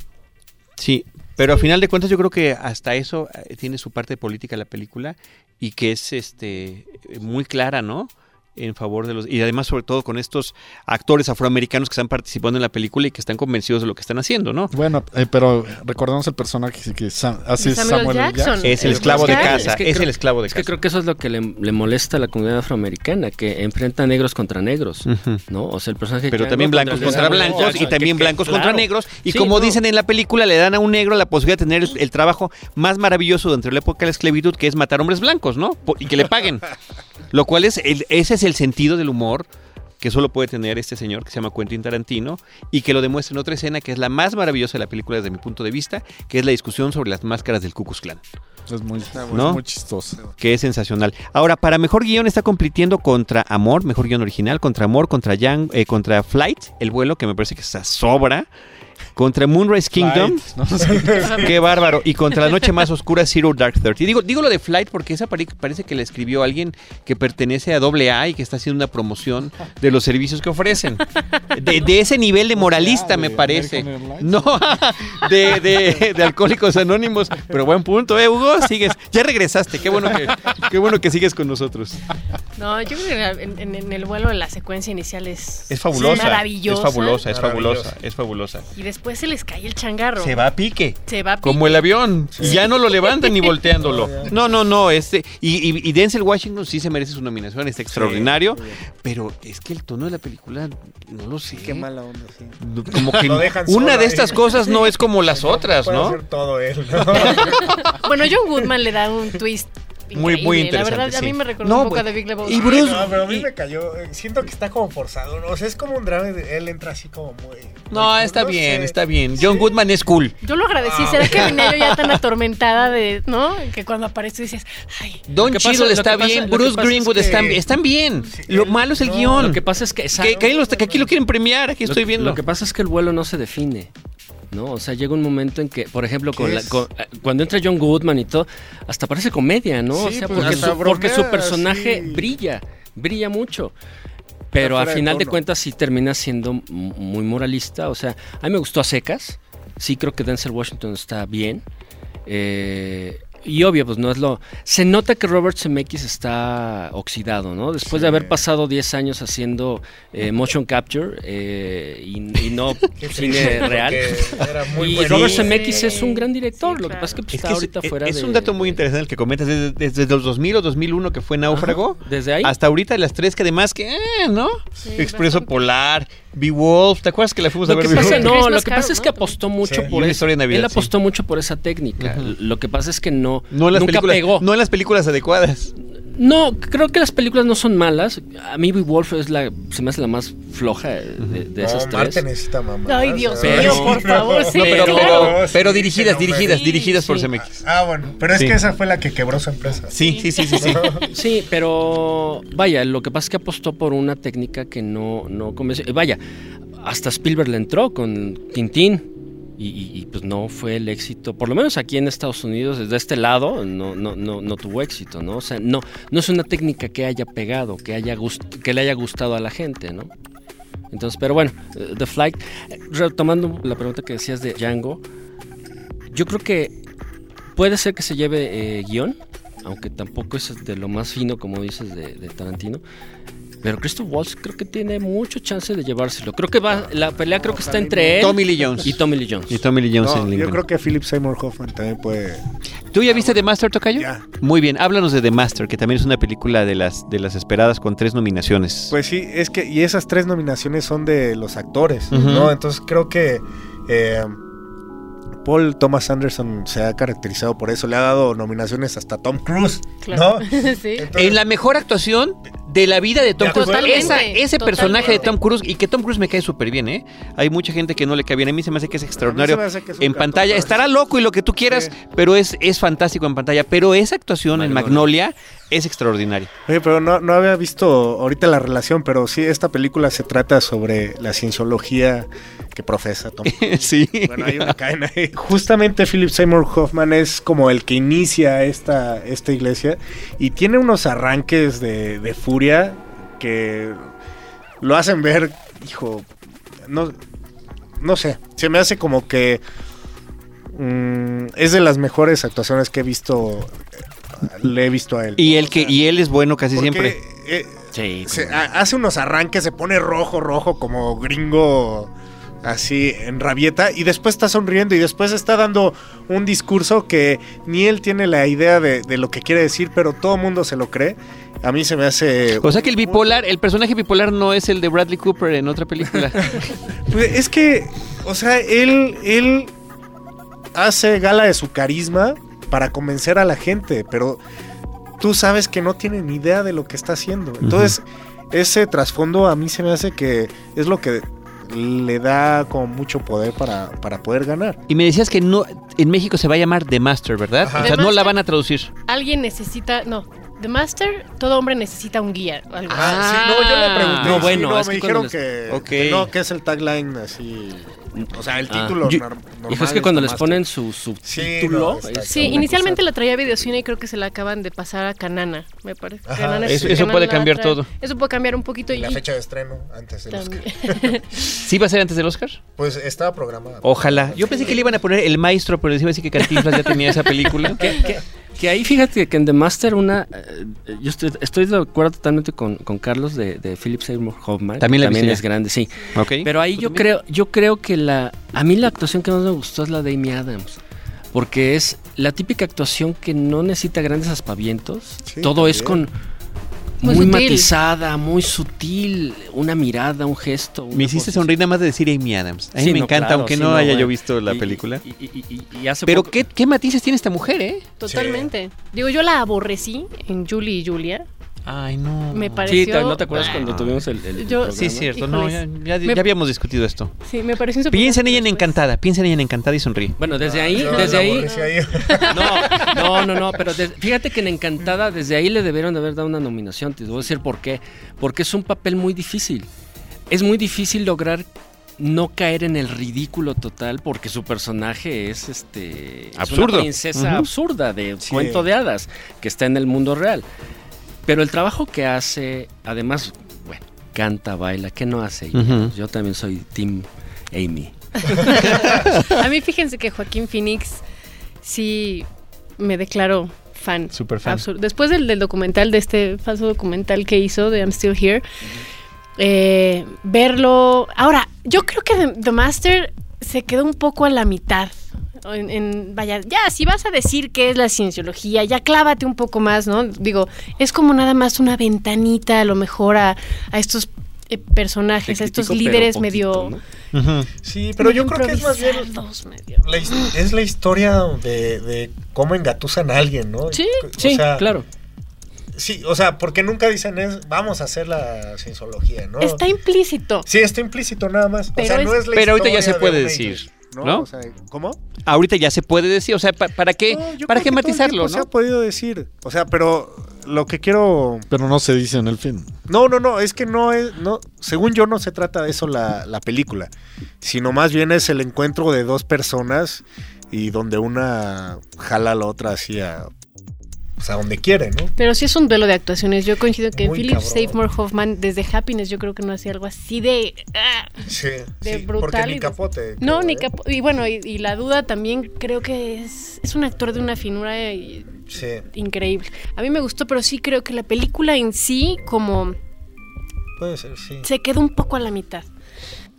Speaker 1: Sí, pero a final de cuentas yo creo que hasta eso eh, tiene su parte política la película y que es este muy clara, ¿no? En favor de los y además sobre todo con estos actores afroamericanos que están participando en la película y que están convencidos de lo que están haciendo, ¿no?
Speaker 5: Bueno, eh, pero recordemos el personaje que, Sam- hace
Speaker 3: Samuel
Speaker 5: Samuel.
Speaker 3: Jackson.
Speaker 1: Es el
Speaker 3: Es
Speaker 1: esclavo de casa,
Speaker 6: es que
Speaker 1: es
Speaker 6: creo-
Speaker 1: el esclavo de
Speaker 6: Es que
Speaker 1: casa.
Speaker 6: creo que eso es lo que le, le molesta a la comunidad afroamericana, que enfrenta negros contra negros. ¿no? O sea, el personaje
Speaker 1: Pero también blancos contra blancos y también
Speaker 6: que- que-
Speaker 1: blancos contra
Speaker 6: claro.
Speaker 1: negros. Y
Speaker 6: Sí,
Speaker 1: como
Speaker 6: no.
Speaker 1: dicen en la película, le dan a un negro la posibilidad de tener el, el trabajo más maravilloso dentro de la época de la esclavitud, que es matar hombres blancos, ¿no? Y que le paguen. Lo cual es, el- ese es el sentido del humor que solo puede tener este señor que se llama Quentin Tarantino y que lo demuestra en otra escena que es la más maravillosa de la película desde mi punto de vista, que es la discusión sobre las máscaras del Ku Klux Klan.
Speaker 5: Es muy,
Speaker 1: ¿No?
Speaker 5: es muy chistoso.
Speaker 1: que es sensacional. Ahora, para mejor guion está compitiendo contra Amor, mejor guion original, contra Amor, contra Yang, eh, contra Flight, el vuelo, que me parece que se sobra, contra Moonrise Kingdom,
Speaker 5: Light, ¿no? Sí.
Speaker 1: qué bárbaro, y contra La Noche Más Oscura, Zero Dark Thirty. Digo, digo lo de Flight porque esa pare- parece que le escribió alguien que pertenece a AA y que está haciendo una promoción de los servicios que ofrecen. De, de ese nivel de moralista, me parece. No, de, de, de Alcohólicos Anónimos. Pero buen punto, ¿eh, Hugo? Sigues. Ya regresaste. Qué bueno que, qué bueno que sigues con nosotros.
Speaker 3: No, yo creo que en, en- en el vuelo la secuencia inicial es,
Speaker 1: Es fabulosa.
Speaker 3: maravillosa.
Speaker 1: Es fabulosa, es fabulosa, es fabulosa.
Speaker 3: Y después se les cae el changarro.
Speaker 1: Se va a pique.
Speaker 3: Se va a
Speaker 1: Como el avión. Y ya no lo levantan ni volteándolo. No, no, no. Este, y, y- y Denzel Washington sí se merece su nominación. Está extraordinario. pero es que el tono de la película, no lo sé.
Speaker 4: Qué mala onda, sí.
Speaker 1: Como que
Speaker 4: Lo dejan
Speaker 1: una de
Speaker 4: ahí.
Speaker 1: estas cosas no es como las otras,
Speaker 4: Puede
Speaker 1: ¿no?
Speaker 4: hacer todo él, ¿no?
Speaker 3: Bueno, John Goodman le da un twist.
Speaker 1: Muy- muy
Speaker 3: increíble. La
Speaker 1: interesante,
Speaker 3: verdad, a
Speaker 1: sí.
Speaker 3: mí me recordó
Speaker 1: No,
Speaker 3: un poco
Speaker 1: pues,
Speaker 3: a The Big Lebowski.
Speaker 1: y Bruce-
Speaker 4: No, pero a mí
Speaker 1: y-
Speaker 4: me cayó. Siento que está como forzado. ¿no? O sea, es como un drama. de- Él entra así como muy.
Speaker 1: No,
Speaker 4: muy-
Speaker 1: está
Speaker 4: no
Speaker 1: bien,
Speaker 4: sé.
Speaker 1: está bien. John Goodman es cool.
Speaker 3: Yo lo agradecí. ¿Será que yo ya tan atormentada de, ¿no? Que cuando aparece dices, ay,
Speaker 1: Don Cheadle está
Speaker 6: pasa-
Speaker 1: bien, Bruce
Speaker 6: pasa es
Speaker 1: Greenwood
Speaker 4: que-
Speaker 1: están, están bien.
Speaker 4: Sí,
Speaker 1: Lo
Speaker 4: él-
Speaker 1: malo es el guion.
Speaker 6: Lo que pasa es que...
Speaker 1: que, que ahí los- que aquí lo quieren premiar, aquí estoy viendo.
Speaker 6: Lo que pasa es que el vuelo no se define. ¿No? O sea, llega un momento en que, por ejemplo, con
Speaker 4: ¿Qué
Speaker 6: la- con- eh, cuando entra John Goodman y todo, hasta parece comedia, ¿no? o sea,
Speaker 4: pues,
Speaker 6: porque, su, porque su
Speaker 4: bromea,
Speaker 6: personaje
Speaker 4: sí.
Speaker 6: brilla, brilla mucho. Pero al
Speaker 4: de
Speaker 6: final de
Speaker 4: tono.
Speaker 6: cuentas sí termina siendo muy moralista. O sea, a mí me gustó a secas. Sí creo que Denzel Washington está bien. Eh, y obvio, pues no es lo... Se nota que Robert Zemeckis está oxidado, ¿no? Después de
Speaker 4: Sí.
Speaker 6: haber pasado 10 años haciendo eh, motion capture eh, y, y no cine real.
Speaker 4: porque era muy
Speaker 6: Y
Speaker 4: bueno.
Speaker 6: Robert
Speaker 3: Sí.
Speaker 6: Zemeckis es un gran director.
Speaker 3: Sí,
Speaker 6: Lo que
Speaker 3: claro.
Speaker 6: pasa es que pues,
Speaker 1: Es,
Speaker 6: está
Speaker 1: que es-
Speaker 6: ahorita
Speaker 1: es-
Speaker 6: fuera
Speaker 1: es
Speaker 6: de...
Speaker 1: un dato muy interesante el que comentas. Desde, desde los 2000 o 2001 que fue Náufrago,
Speaker 6: Ajá, Desde ahí.
Speaker 1: hasta ahorita las tres que además que, eh, ¿no?
Speaker 3: Sí,
Speaker 1: Expreso
Speaker 3: bastante.
Speaker 1: Polar, Beowulf. ¿Te acuerdas que la fuimos a ver?
Speaker 6: que pasa, no, lo que pasa es que apostó mucho
Speaker 4: Sí.
Speaker 6: Por
Speaker 1: Navidad,
Speaker 6: Él
Speaker 1: sí.
Speaker 6: apostó mucho por esa técnica. Lo que pasa es que no,
Speaker 1: No en las
Speaker 6: nunca pegó.
Speaker 1: no en las películas adecuadas.
Speaker 6: No, creo que las películas no son malas. A mí Wolf es la, se me hace la más floja de, de
Speaker 4: No,
Speaker 6: esas
Speaker 4: Marte
Speaker 6: tres.
Speaker 4: necesita mamá.
Speaker 3: Ay, Dios
Speaker 6: Pero-
Speaker 3: mío, por favor, sí,
Speaker 1: No, pero,
Speaker 6: Pero-
Speaker 1: dirigidas, dirigidas,
Speaker 3: sí,
Speaker 1: dirigidas por
Speaker 3: sí.
Speaker 1: Zemeckis.
Speaker 4: Ah, bueno, pero es
Speaker 1: Sí.
Speaker 4: que esa fue la que quebró su empresa.
Speaker 1: Sí, sí, sí, sí, sí.
Speaker 6: Sí, pero vaya, lo que pasa es que apostó por una técnica que no, no convenció. Vaya, hasta Spielberg le entró con Tintín. Y, y- pues no fue el éxito, por lo menos aquí en Estados Unidos, desde este lado, no, no, no, no tuvo éxito, ¿no? O sea, no, no es una técnica que haya pegado, que, haya que le haya gustado a la gente, ¿no? Entonces, pero bueno, eh, The Flight, eh, retomando la pregunta que decías de Django, yo creo que puede ser que se lleve eh, guion, aunque tampoco es de lo más fino, como dices, de, de Tarantino. Pero Christoph Waltz creo que tiene mucho chance de llevárselo. Creo que va, la pelea creo que está entre él
Speaker 1: Tommy Lee Jones.
Speaker 6: y Tommy Lee Jones.
Speaker 1: Y Tommy Lee Jones
Speaker 4: No,
Speaker 1: en
Speaker 4: yo
Speaker 1: Lincoln.
Speaker 4: creo que Philip Seymour Hoffman también puede.
Speaker 1: ¿Tú ya viste The Master, Tocayo?
Speaker 4: Ya.
Speaker 1: Muy bien, háblanos de The Master, que también es una película de las, de las esperadas con tres nominaciones.
Speaker 4: Pues sí, es que. Y esas tres nominaciones son de los actores. ¿no? Entonces creo que. eh, Paul Thomas Anderson se ha caracterizado por eso. Le ha dado nominaciones hasta Tom Cruise,
Speaker 3: Claro.
Speaker 4: ¿no?
Speaker 3: sí.
Speaker 4: Entonces,
Speaker 1: en la mejor actuación de la vida de Tom Cruise.
Speaker 3: Totalmente,
Speaker 1: ese personaje de. Tom Cruise, y que Tom Cruise me cae súper bien, ¿eh? Hay mucha gente que no le cae bien. A mí se me hace que es extraordinario
Speaker 4: que es
Speaker 1: en pantalla. Estará
Speaker 4: es-
Speaker 1: loco y lo que tú quieras,
Speaker 4: Sí.
Speaker 1: pero es, es fantástico en pantalla. Pero esa actuación en
Speaker 6: Magnolia.
Speaker 1: Magnolia es extraordinaria.
Speaker 4: Oye, pero no, no había visto ahorita la relación, pero sí, esta película se trata sobre la cienciología que profesa Tom.
Speaker 1: sí.
Speaker 4: Bueno, hay una cadena ahí. Justamente Philip Seymour Hoffman es como el que inicia esta, esta iglesia y tiene unos arranques de, de furia que lo hacen ver, hijo, no, no sé, se me hace como que mm, es de las mejores actuaciones que he visto, le he visto a él.
Speaker 1: Y él, que, y él es bueno casi
Speaker 4: Porque,
Speaker 1: siempre.
Speaker 4: eh,
Speaker 6: Sí,
Speaker 4: se- hace unos arranques, se pone rojo, rojo, como gringo, así en rabieta, y después está sonriendo y después está dando un discurso que ni él tiene la idea de, de lo que quiere decir, pero todo el mundo se lo cree. A mí se me hace...
Speaker 1: O sea que el bipolar, el personaje bipolar no es el de Bradley Cooper en otra película.
Speaker 4: Pues es que, o sea, él, él hace gala de su carisma para convencer a la gente, pero tú sabes que no tiene ni idea de lo que está haciendo. Entonces, ese trasfondo a mí se me hace que es lo que le da como mucho poder para, para poder ganar.
Speaker 1: y me decías que no en México se va a llamar The Master, ¿verdad?
Speaker 4: Ajá.
Speaker 1: O sea,
Speaker 3: The
Speaker 1: no la van a traducir.
Speaker 3: Alguien necesita, no, The Master, todo hombre necesita un guía. algo.
Speaker 4: Ah, sí, no, yo le pregunté.
Speaker 6: No,
Speaker 4: y sí,
Speaker 6: bueno,
Speaker 4: no,
Speaker 6: es
Speaker 4: me dijeron
Speaker 6: les-
Speaker 4: que,
Speaker 1: Ok.
Speaker 4: que no, que es el tagline así. O sea, el
Speaker 6: Ah,
Speaker 4: título
Speaker 6: yo-
Speaker 4: nor- normal.
Speaker 6: Hijo, es que cuando les ponen su
Speaker 4: Sí,
Speaker 6: subtítulo.
Speaker 4: no,
Speaker 3: Sí, inicialmente
Speaker 6: cosa-
Speaker 3: la traía videocine y creo que se la acaban de pasar a Canana, me parece.
Speaker 4: Ajá.
Speaker 3: Canana es-
Speaker 1: Eso- eso
Speaker 3: Canana
Speaker 1: puede cambiar
Speaker 3: trae.
Speaker 1: todo.
Speaker 3: Eso puede cambiar un poquito.
Speaker 4: Y la
Speaker 3: y-
Speaker 4: fecha de estreno antes del Oscar.
Speaker 1: ¿Sí va a ser antes del Oscar?
Speaker 4: Pues estaba programada.
Speaker 1: Ojalá. Yo pensé que le iban a poner El Maestro, pero decía así que Cantinflas ya tenía esa película.
Speaker 6: Que, ahí fíjate que en The Master una... eh, yo estoy, estoy de acuerdo totalmente con, con Carlos de, de Philip Seymour Hoffman.
Speaker 1: También la
Speaker 6: también es grande, sí.
Speaker 1: Ok.
Speaker 6: Pero ahí yo creo, yo creo que la... A mí la actuación que más me gustó es la de Amy Adams. Porque es la típica actuación que no necesita grandes aspavientos.
Speaker 4: Sí,
Speaker 6: Todo es con...
Speaker 3: Muy
Speaker 6: matizada, muy sutil, una mirada, un gesto. una
Speaker 1: me hiciste
Speaker 6: posición.
Speaker 1: sonreír nada más de decir Amy Adams. A mí
Speaker 6: Sí,
Speaker 1: me
Speaker 6: no,
Speaker 1: encanta,
Speaker 6: claro,
Speaker 1: aunque
Speaker 6: sí,
Speaker 1: no,
Speaker 6: no,
Speaker 1: haya yo visto la
Speaker 6: Y-
Speaker 1: película.
Speaker 6: Y, y- y- y hace
Speaker 1: Pero
Speaker 6: poco-
Speaker 1: ¿qué, qué matices tiene esta mujer, ¿eh?
Speaker 3: Totalmente. Digo, yo la aborrecí en Julie y Julia.
Speaker 1: Ay, no.
Speaker 3: Me
Speaker 6: Sí,
Speaker 3: pareció.
Speaker 6: ¿no te acuerdas cuando tuvimos el, el-
Speaker 3: Yo-
Speaker 1: Sí, cierto. No, ya,
Speaker 3: Híjoles.
Speaker 1: ya-
Speaker 3: Me-
Speaker 1: ya habíamos discutido esto.
Speaker 3: Sí, me pareció insoportable.
Speaker 1: Piensa en ella en. Encantada. Piensa en ella en Encantada y sonríe.
Speaker 6: Bueno, desde ahí,
Speaker 4: Yo
Speaker 6: desde ahí. No, no, no, no, pero des- fíjate que en Encantada, desde ahí le debieron de haber dado una nominación. Te voy a decir por qué. Porque es un papel muy difícil. Es muy difícil lograr no caer en el ridículo total porque su personaje es este es
Speaker 1: Absurdo.
Speaker 6: una princesa absurda de
Speaker 4: Sí.
Speaker 6: cuento de hadas que está en el mundo real. Pero el trabajo que hace, además, bueno, canta, baila, ¿qué no hace? Yo también soy Team Amy.
Speaker 3: A mí fíjense que Joaquín Phoenix sí me declaró fan.
Speaker 1: Súper fan.
Speaker 3: Después del, del documental, de este falso documental que hizo de I'm Still Here, eh, verlo... Ahora, yo creo que The, The Master se quedó un poco a la mitad. En, en- vaya, ya, si vas a decir qué es la cienciología, ya clávate un poco más, ¿no? Digo, es como nada más una ventanita a lo mejor a, a estos eh, personajes, a estos líderes
Speaker 6: poquito,
Speaker 3: medio...
Speaker 4: Sí, pero yo creo que es más bien
Speaker 3: medio-
Speaker 4: la es la historia de, de cómo engatusan a alguien, ¿no?
Speaker 3: Sí,
Speaker 4: O
Speaker 6: Sí,
Speaker 4: sea,
Speaker 6: claro.
Speaker 4: Sí, o sea, porque nunca dicen es vamos a hacer la cienciología, ¿no?
Speaker 3: Está implícito.
Speaker 4: Sí, está implícito nada más.
Speaker 3: Pero
Speaker 4: o sea,
Speaker 3: es-
Speaker 4: no es la
Speaker 1: Pero ahorita ya se puede decir,
Speaker 4: ¿no?
Speaker 1: ¿no?
Speaker 4: O sea, ¿Cómo?
Speaker 1: Ahorita ya se puede decir, o sea, pa- ¿para qué,
Speaker 4: No,
Speaker 1: ¿para qué matizarlo,
Speaker 4: tiempo Se
Speaker 1: no?
Speaker 4: ha podido decir. O sea, pero lo que quiero.
Speaker 5: Pero no se dice en el film.
Speaker 4: No, no, no, es que no es. No, según yo, no se trata de eso la, la película. Sino más bien es el encuentro de dos personas y donde una jala a la otra hacia. Pues a donde quiere, ¿no?
Speaker 3: Pero sí es un duelo de actuaciones. Yo coincido que
Speaker 4: Muy
Speaker 3: Philip. Seymour Hoffman, desde Happiness, yo creo que no hacía algo así de. ah,
Speaker 4: Sí,
Speaker 3: De
Speaker 4: sí,
Speaker 3: brutal
Speaker 4: porque ni capote.
Speaker 3: No,
Speaker 4: creo,
Speaker 3: ni
Speaker 4: ¿eh?
Speaker 3: capo. Y bueno, y, y la duda también creo que es, es un actor de una finura y-
Speaker 4: Sí.
Speaker 3: increíble. A mí me gustó, pero sí creo que la película en sí, como
Speaker 4: Puede ser, sí.
Speaker 3: Se quedó un poco a la mitad.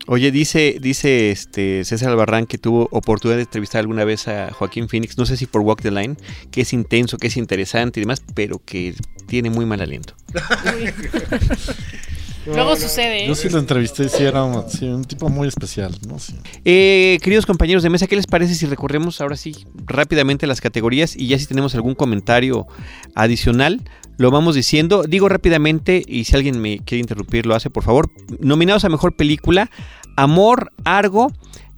Speaker 1: Oye, dice, dice este César Albarrán que tuvo oportunidad de entrevistar alguna vez a Joaquín Phoenix, no sé si por Walk the Line, que es intenso, que es interesante y demás, pero que tiene muy mal aliento.
Speaker 3: Luego sucede. ¿eh?
Speaker 5: Yo sí lo entrevisté y sí era un, sí, un tipo muy especial, ¿no? Sí.
Speaker 1: Eh, queridos compañeros de mesa, ¿qué les parece si recorremos ahora sí rápidamente las categorías y ya si tenemos algún comentario adicional? Lo vamos diciendo. Digo rápidamente y si alguien me quiere interrumpir lo hace, por favor. Nominados a Mejor Película, Amor, Argo,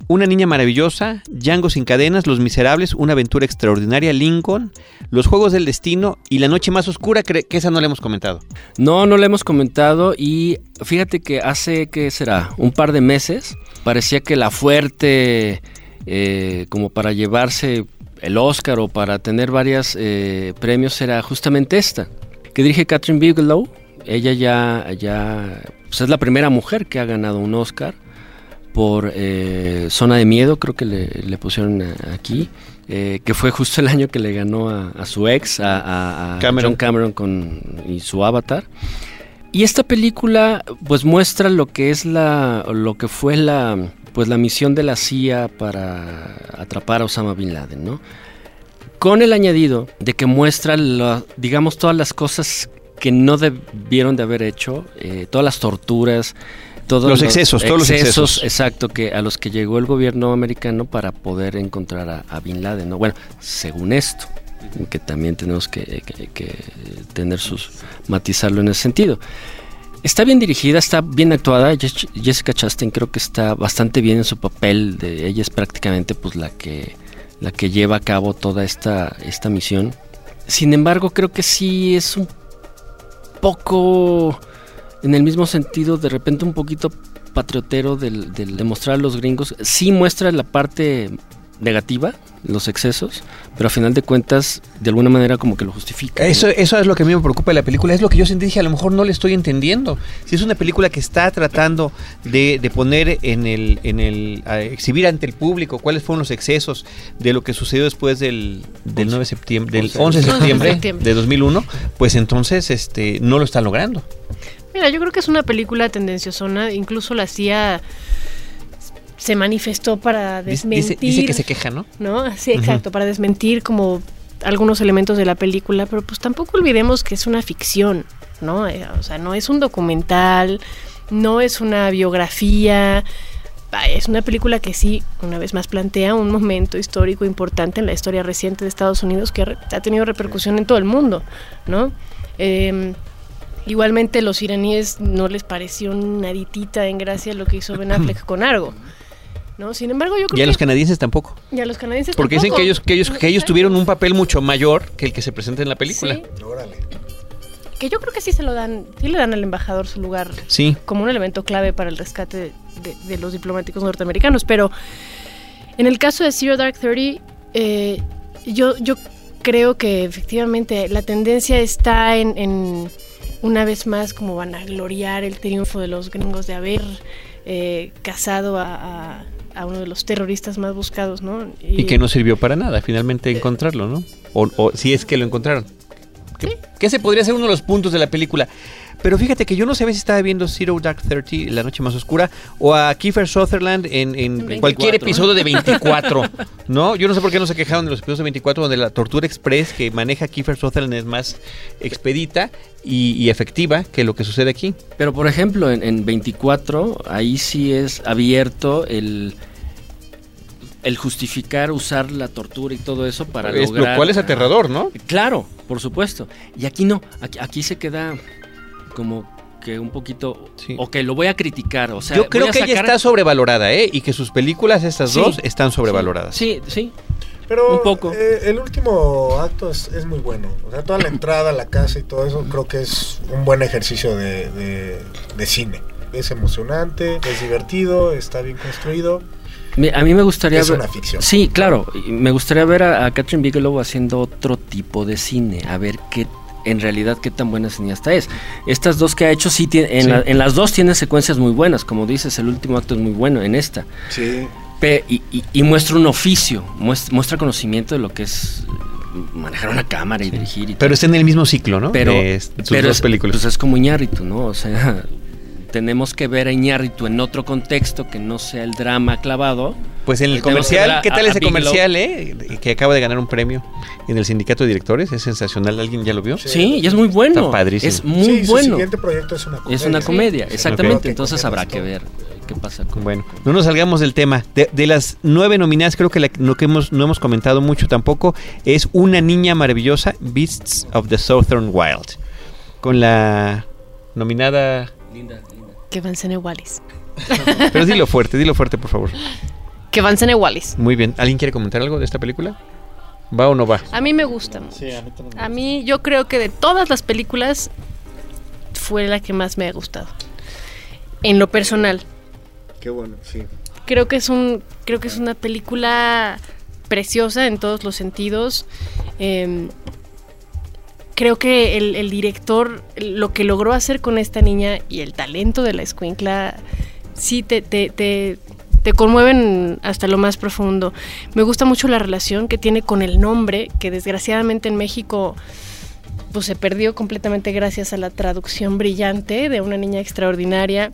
Speaker 1: Una Niña Maravillosa, Django sin Cadenas, Los Miserables, Una Aventura Extraordinaria, Lincoln, Los Juegos del Destino y La Noche Más Oscura, que esa no la hemos comentado.
Speaker 6: No, no lo hemos comentado y fíjate que hace, ¿qué será? Un par de meses parecía que la fuerte, eh, como para llevarse el Oscar o para tener varios premios, era justamente esta, que dirige Catherine Bigelow. Ella ya, ya pues es la primera mujer que ha ganado un Oscar por eh, Zona de Miedo, creo que le, le pusieron eh, aquí, eh, que fue justo el año que le ganó a, a su ex, a, a- a
Speaker 1: Cameron.
Speaker 6: John Cameron con, y su Avatar. Y esta película pues muestra lo que es la lo que fue la pues la misión de la CIA para atrapar a Osama bin Laden, ¿no? Con el añadido de que muestra la- digamos todas las cosas que no debieron de haber hecho, eh, todas las torturas, todos
Speaker 1: Los excesos, todos los excesos.
Speaker 6: exacto, que a los que llegó el gobierno americano para poder encontrar a, a Bin Laden, ¿no? Bueno, según esto, que también tenemos que, que- que tener sus matizarlo en ese sentido. Está bien dirigida, está bien actuada. Jes- Jessica Chastain creo que está bastante bien en su papel. De, ella es prácticamente pues la que la que lleva a cabo toda esta esta misión. Sin embargo, creo que sí es un poco en el mismo sentido, de repente un poquito patriotero del, del demostrar a los gringos. Sí muestra la parte negativa, los excesos, pero a final de cuentas, de alguna manera como que lo justifica. ¿no?
Speaker 1: Eso, eso es lo que a mí me preocupa de la película. Es lo que yo sentí, dije, a lo mejor no le estoy entendiendo. Si es una película que está tratando de, de poner en el, en el, a exhibir ante el público cuáles fueron los excesos de lo que sucedió después del, del 9 de septiembre, del 11 de
Speaker 3: 11 de
Speaker 1: septiembre
Speaker 3: septiembre.
Speaker 1: de 2001, pues entonces este, no lo está logrando.
Speaker 3: Mira, yo creo que es una película tendenciosona. Incluso la CIA se manifestó para desmentir.
Speaker 1: dice- dice que se queja, ¿no?
Speaker 3: ¿no? Sí, exacto, para desmentir como algunos elementos de la película, pero pues tampoco olvidemos que es una ficción, ¿no? Eh, O sea, no es un documental, no es una biografía, es una película que sí, una vez más, plantea un momento histórico importante en la historia reciente de Estados Unidos que ha, tenido repercusión en todo el mundo, ¿no? Eh, igualmente los iraníes no les pareció naditita en gracia lo que hizo Ben Affleck con Argo. ¿No? Sin embargo, yo creo
Speaker 1: Y a
Speaker 3: que
Speaker 1: los canadienses tampoco.
Speaker 3: y a los canadienses
Speaker 1: Porque dicen que ellos, que ellos, que ellos tuvieron un papel mucho mayor que el que se presenta en la película.
Speaker 3: Sí,
Speaker 4: Órale.
Speaker 3: que yo creo que sí se lo dan, sí le dan al embajador su lugar
Speaker 1: Sí.
Speaker 3: como un elemento clave para el rescate de, de- de los diplomáticos norteamericanos. Pero en el caso de Zero Dark Thirty, eh, yo, yo creo que efectivamente la tendencia está en, en, una vez más como van a gloriar el triunfo de los gringos de haber eh, cazado a, a- a uno de los terroristas más buscados, ¿no?
Speaker 1: Y que no sirvió para nada finalmente encontrarlo, ¿no? O, o si es que lo encontraron. Que,
Speaker 3: Sí.
Speaker 1: que ese podría ser uno de los puntos de la película. Pero fíjate que yo no sabía si estaba viendo Zero Dark Thirty, La Noche Más Oscura, o a Kiefer Sutherland en, en
Speaker 3: 24.
Speaker 1: cualquier episodio de 24, ¿no? Yo no sé por qué no se quejaron de los episodios de 24, donde la tortura express que maneja Kiefer Sutherland es más expedita y, y efectiva que lo que sucede aquí.
Speaker 6: Pero por ejemplo, en, en 24, ahí sí es abierto el, el justificar usar la tortura y todo eso para
Speaker 1: Es-
Speaker 6: lograr...
Speaker 1: lo cual es aterrador, ¿no?
Speaker 6: Claro, por supuesto. Y aquí no, aquí, aquí se queda como que un poquito...
Speaker 1: Sí.
Speaker 6: Ok, lo voy a criticar, o sea...
Speaker 1: Yo creo
Speaker 6: voy a
Speaker 1: que ella
Speaker 6: sacar-
Speaker 1: está sobrevalorada, ¿eh? Y que sus películas, estas
Speaker 6: Sí.
Speaker 1: dos, están sobrevaloradas.
Speaker 6: Sí, sí.
Speaker 4: Pero
Speaker 6: Un poco.
Speaker 4: eh, el último acto es, es muy bueno. O sea, toda la entrada a la casa y todo eso creo que es un buen ejercicio de, de- de cine. Es emocionante, es divertido, está bien construido.
Speaker 6: A mí me gustaría
Speaker 4: Es
Speaker 6: ver...
Speaker 4: una ficción.
Speaker 6: Sí, claro. Me gustaría ver a, a Catherine Bigelow haciendo otro tipo de cine, a ver qué en realidad qué tan buena cineasta es. Estas dos que ha hecho sí tiene, en,
Speaker 1: Sí.
Speaker 6: la- en las dos tiene secuencias muy buenas, como dices, el último acto es muy bueno en esta.
Speaker 4: Sí.
Speaker 6: Pe- y, y- y muestra un oficio, muestra, muestra conocimiento de lo que es manejar una cámara y dirigir y
Speaker 1: Pero está en el mismo ciclo, ¿no?
Speaker 6: pero,
Speaker 1: De sus
Speaker 6: pero
Speaker 1: dos
Speaker 6: es,
Speaker 1: películas.
Speaker 6: pues es como Iñárritu, ¿no? O sea, tenemos que ver a Iñárritu en otro contexto que no sea el drama clavado.
Speaker 1: Pues en el comercial, ¿qué tal
Speaker 6: a
Speaker 1: ese
Speaker 6: Bigelow.
Speaker 1: comercial, eh? Que acaba de ganar un premio en el sindicato de directores. Es sensacional. ¿Alguien ya lo vio?
Speaker 6: Sí, y es muy bueno.
Speaker 1: Está padrísimo.
Speaker 6: Es muy
Speaker 4: Sí, su
Speaker 6: bueno.
Speaker 4: siguiente proyecto es una comedia.
Speaker 6: Es una comedia,
Speaker 4: Sí,
Speaker 6: exactamente. Entonces habrá que ver qué pasa con.
Speaker 1: Bueno, no nos salgamos del tema. De, de las nueve nominadas, creo que la lo que hemos, no hemos comentado mucho tampoco es Una niña maravillosa, Beasts of the Southern Wild. Con la nominada.
Speaker 6: Linda.
Speaker 3: Que Vancene Wallis.
Speaker 1: Pero dilo fuerte, dilo fuerte, por favor.
Speaker 3: Que Vancene Wallis.
Speaker 1: Muy bien. ¿Alguien quiere comentar algo de esta película? ¿Va o no va?
Speaker 3: A mí me gusta mucho.
Speaker 5: Sí, a mí también.
Speaker 3: A mí, yo creo que de todas las películas fue la que más me ha gustado. En lo personal.
Speaker 4: Qué bueno, sí.
Speaker 3: Creo que es un, creo que es una película preciosa en todos los sentidos. Eh, creo que el, director lo que logró hacer con esta niña y el talento de la escuincla sí te, te, te, te conmueven hasta lo más profundo. Me gusta mucho la relación que tiene con el nombre, que desgraciadamente en México pues se perdió completamente gracias a la traducción brillante de una niña extraordinaria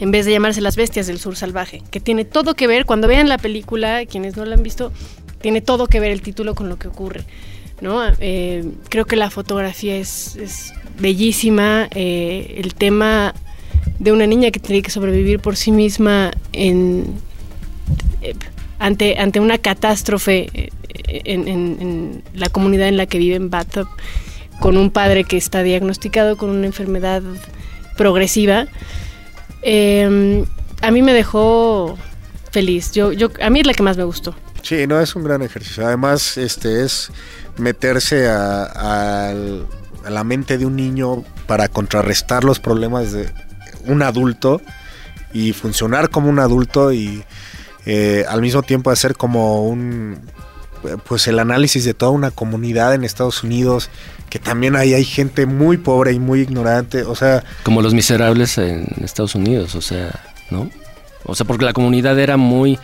Speaker 3: en vez de llamarse Las Bestias del Sur Salvaje, que tiene todo que ver, cuando vean la película, quienes no la han visto, tiene todo que ver el título con lo que ocurre. ¿No? Eh, creo que la fotografía es, bellísima, eh, el tema de una niña que tiene que sobrevivir por sí misma eh, ante, ante una catástrofe en, la comunidad en la que vive en Bathtub, con un padre que está diagnosticado con una enfermedad progresiva. A mí me dejó feliz. Yo, a mí es la que más me gustó.
Speaker 4: Sí, no, es un gran ejercicio. Además, este es meterse a, la mente de un niño para contrarrestar los problemas de un adulto y funcionar como un adulto y eh, al mismo tiempo hacer como un pues el análisis de toda una comunidad en Estados Unidos que también ahí hay gente muy pobre y muy ignorante o sea
Speaker 6: Como los miserables en Estados Unidos, o sea, ¿no? O sea, porque la comunidad era muy.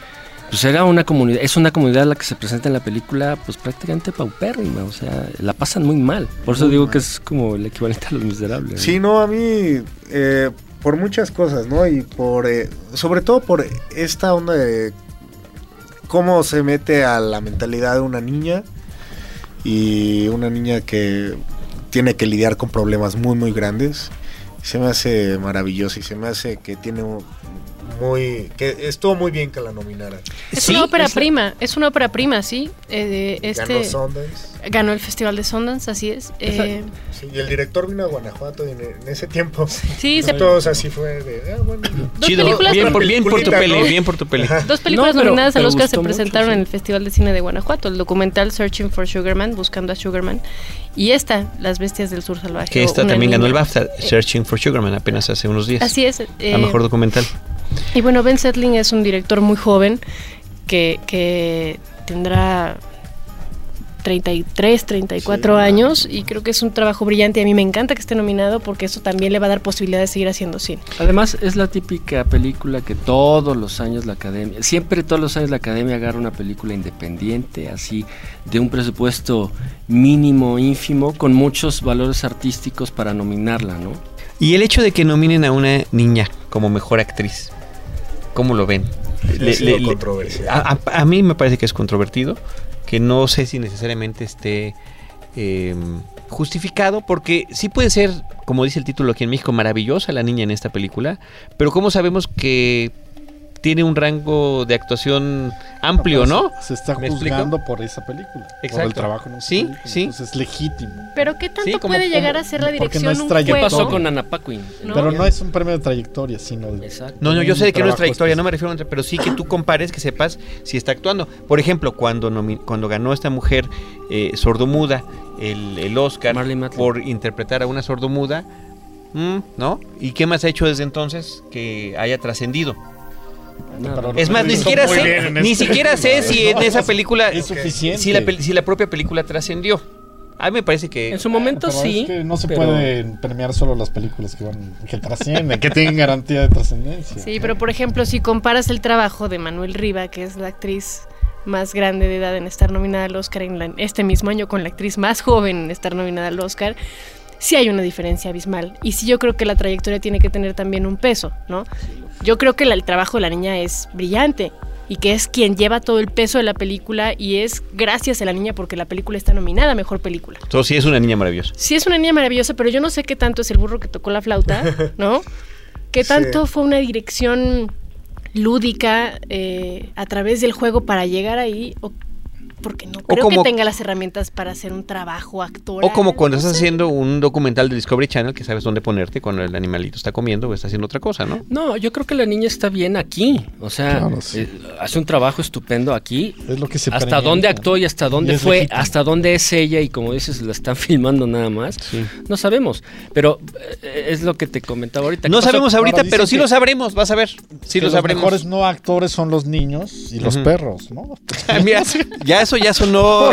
Speaker 6: Pues era una comunidad, es una comunidad la que se presenta en la película, pues prácticamente paupérrima, o sea, la pasan muy mal. Por eso
Speaker 4: Muy
Speaker 6: digo
Speaker 4: mal.
Speaker 6: que es como el equivalente a los miserables. ¿no?
Speaker 4: Sí, no, a mí, eh, por muchas cosas, ¿no? Y por, eh, sobre todo por esta onda de cómo se mete a la mentalidad de una niña y una niña que tiene que lidiar con problemas muy, muy grandes. Se me hace maravilloso y se me hace que tiene un- muy, que estuvo muy bien que la nominaran.
Speaker 3: Es
Speaker 1: Sí,
Speaker 3: una ópera
Speaker 1: es-
Speaker 3: prima, es una ópera prima, sí. Eh,
Speaker 4: Ganó
Speaker 3: este
Speaker 4: Sundance.
Speaker 3: ganó el Festival de Sundance, así es. Eh,
Speaker 4: Sí, y el director vino a Guanajuato y en, en ese tiempo
Speaker 3: sí, se-
Speaker 4: todos así fue de, ah, bueno.
Speaker 3: dos
Speaker 1: Chido.
Speaker 3: películas
Speaker 1: Bien por, bien por tu peli,
Speaker 4: ¿no?
Speaker 1: bien por tu peli.
Speaker 4: Ajá.
Speaker 3: Dos películas
Speaker 6: No,
Speaker 3: nominadas al Oscar se
Speaker 6: mucho,
Speaker 3: presentaron
Speaker 6: sí.
Speaker 3: en el Festival de Cine de Guanajuato, el documental Searching for Sugarman, Buscando a Sugarman, y esta, Las Bestias del Sur Salvaje.
Speaker 1: Que esta también ganó el
Speaker 3: niña.
Speaker 1: BAFTA, Searching for Sugarman, apenas hace unos días.
Speaker 3: Así es. eh,
Speaker 1: A mejor documental.
Speaker 3: Y bueno, Ben Settling es un director muy joven que, que tendrá 33, 34
Speaker 4: Sí,
Speaker 3: años y creo que es un trabajo brillante y a mí me encanta que esté nominado porque eso también le va a dar posibilidad de seguir haciendo cine.
Speaker 6: Además, es la típica película que todos los años la academia, siempre todos los años la academia agarra una película independiente, así, de un presupuesto mínimo, ínfimo, con muchos valores artísticos para nominarla, ¿no?
Speaker 1: Y el hecho de que nominen a una niña como mejor actriz, ¿cómo lo ven?
Speaker 4: Sido controversial.
Speaker 1: a, a- a mí me parece que es controvertido, que no sé si necesariamente esté eh, justificado, porque sí puede ser, como dice el título aquí en México, maravillosa la niña en esta película, pero ¿cómo sabemos que tiene un rango de actuación amplio, no?
Speaker 5: Se está juzgando por esa película. Por
Speaker 1: Exacto.
Speaker 5: el trabajo en
Speaker 1: Sí,
Speaker 5: película.
Speaker 1: sí.
Speaker 5: Entonces es legítimo.
Speaker 3: Pero ¿qué tanto
Speaker 1: Sí, como-
Speaker 3: puede llegar
Speaker 5: como-
Speaker 3: a ser la
Speaker 5: porque
Speaker 3: dirección
Speaker 5: no es
Speaker 3: un
Speaker 5: trayectoria.
Speaker 6: ¿Qué pasó con Anna Paquin?
Speaker 3: No.
Speaker 5: Pero no es un premio de trayectoria, sino de...
Speaker 6: Exacto.
Speaker 1: No, no, yo
Speaker 5: un
Speaker 1: sé que no es trayectoria, no me refiero a pero sí que tú compares, que sepas si está actuando. Por ejemplo, cuando, cuando ganó esta mujer eh, sordomuda el, el Oscar por interpretar a una sordomuda, mm, ¿no? ¿Y qué más ha hecho desde entonces que haya trascendido?
Speaker 5: Pero
Speaker 1: Es más, ni
Speaker 5: Hizo
Speaker 1: siquiera sé, ni
Speaker 5: este.
Speaker 1: siquiera sé si en esa película,
Speaker 5: Es suficiente.
Speaker 1: si la, si la propia película trascendió. A mí me parece que...
Speaker 6: En su momento
Speaker 5: Pero
Speaker 6: sí.
Speaker 5: es que no se
Speaker 6: pero-
Speaker 5: pueden premiar solo las películas que van que trascienden, que tienen garantía de trascendencia.
Speaker 3: Sí, pero por ejemplo, si comparas el trabajo de Manuel Riva, que es la actriz más grande de edad en estar nominada al Oscar en la- este mismo año, con la actriz más joven en estar nominada al Oscar, sí hay una diferencia abismal. Y sí yo creo que la trayectoria tiene que tener también un peso, ¿no? Yo creo que la- el trabajo de la niña es brillante y que es quien lleva todo el peso de la película y es gracias a la niña porque la película está nominada a Mejor Película.
Speaker 1: Entonces sí es una niña maravillosa.
Speaker 3: Sí es una niña maravillosa, pero yo no sé qué tanto es el burro que tocó la flauta, ¿no? ¿Qué
Speaker 4: Sí.
Speaker 3: tanto fue una dirección lúdica eh, a través del juego para llegar ahí? O, porque no creo
Speaker 1: como-
Speaker 3: que tenga las herramientas para hacer un trabajo actoral.
Speaker 1: O como cuando
Speaker 3: no
Speaker 1: estás
Speaker 3: sé.
Speaker 1: haciendo un documental de Discovery Channel que sabes dónde ponerte cuando el animalito está comiendo o está haciendo otra cosa, ¿no?
Speaker 6: No, yo creo que la niña está bien aquí. O sea,
Speaker 5: Claro, sí.
Speaker 6: eh, hace un trabajo estupendo aquí.
Speaker 5: Es lo que se
Speaker 6: hasta dónde actuó y hasta dónde fue,
Speaker 5: legítimo.
Speaker 6: hasta dónde es ella y como dices, la están filmando nada más.
Speaker 1: Sí.
Speaker 6: No sabemos, pero eh, es lo que te comentaba ahorita.
Speaker 1: No sabemos ahorita, pero sí lo sabremos, vas a ver. Sí
Speaker 5: Que
Speaker 1: lo
Speaker 5: los
Speaker 1: sabremos.
Speaker 5: mejores no actores son los niños y los perros, ¿no?
Speaker 1: Mira, ya eso ya sonó.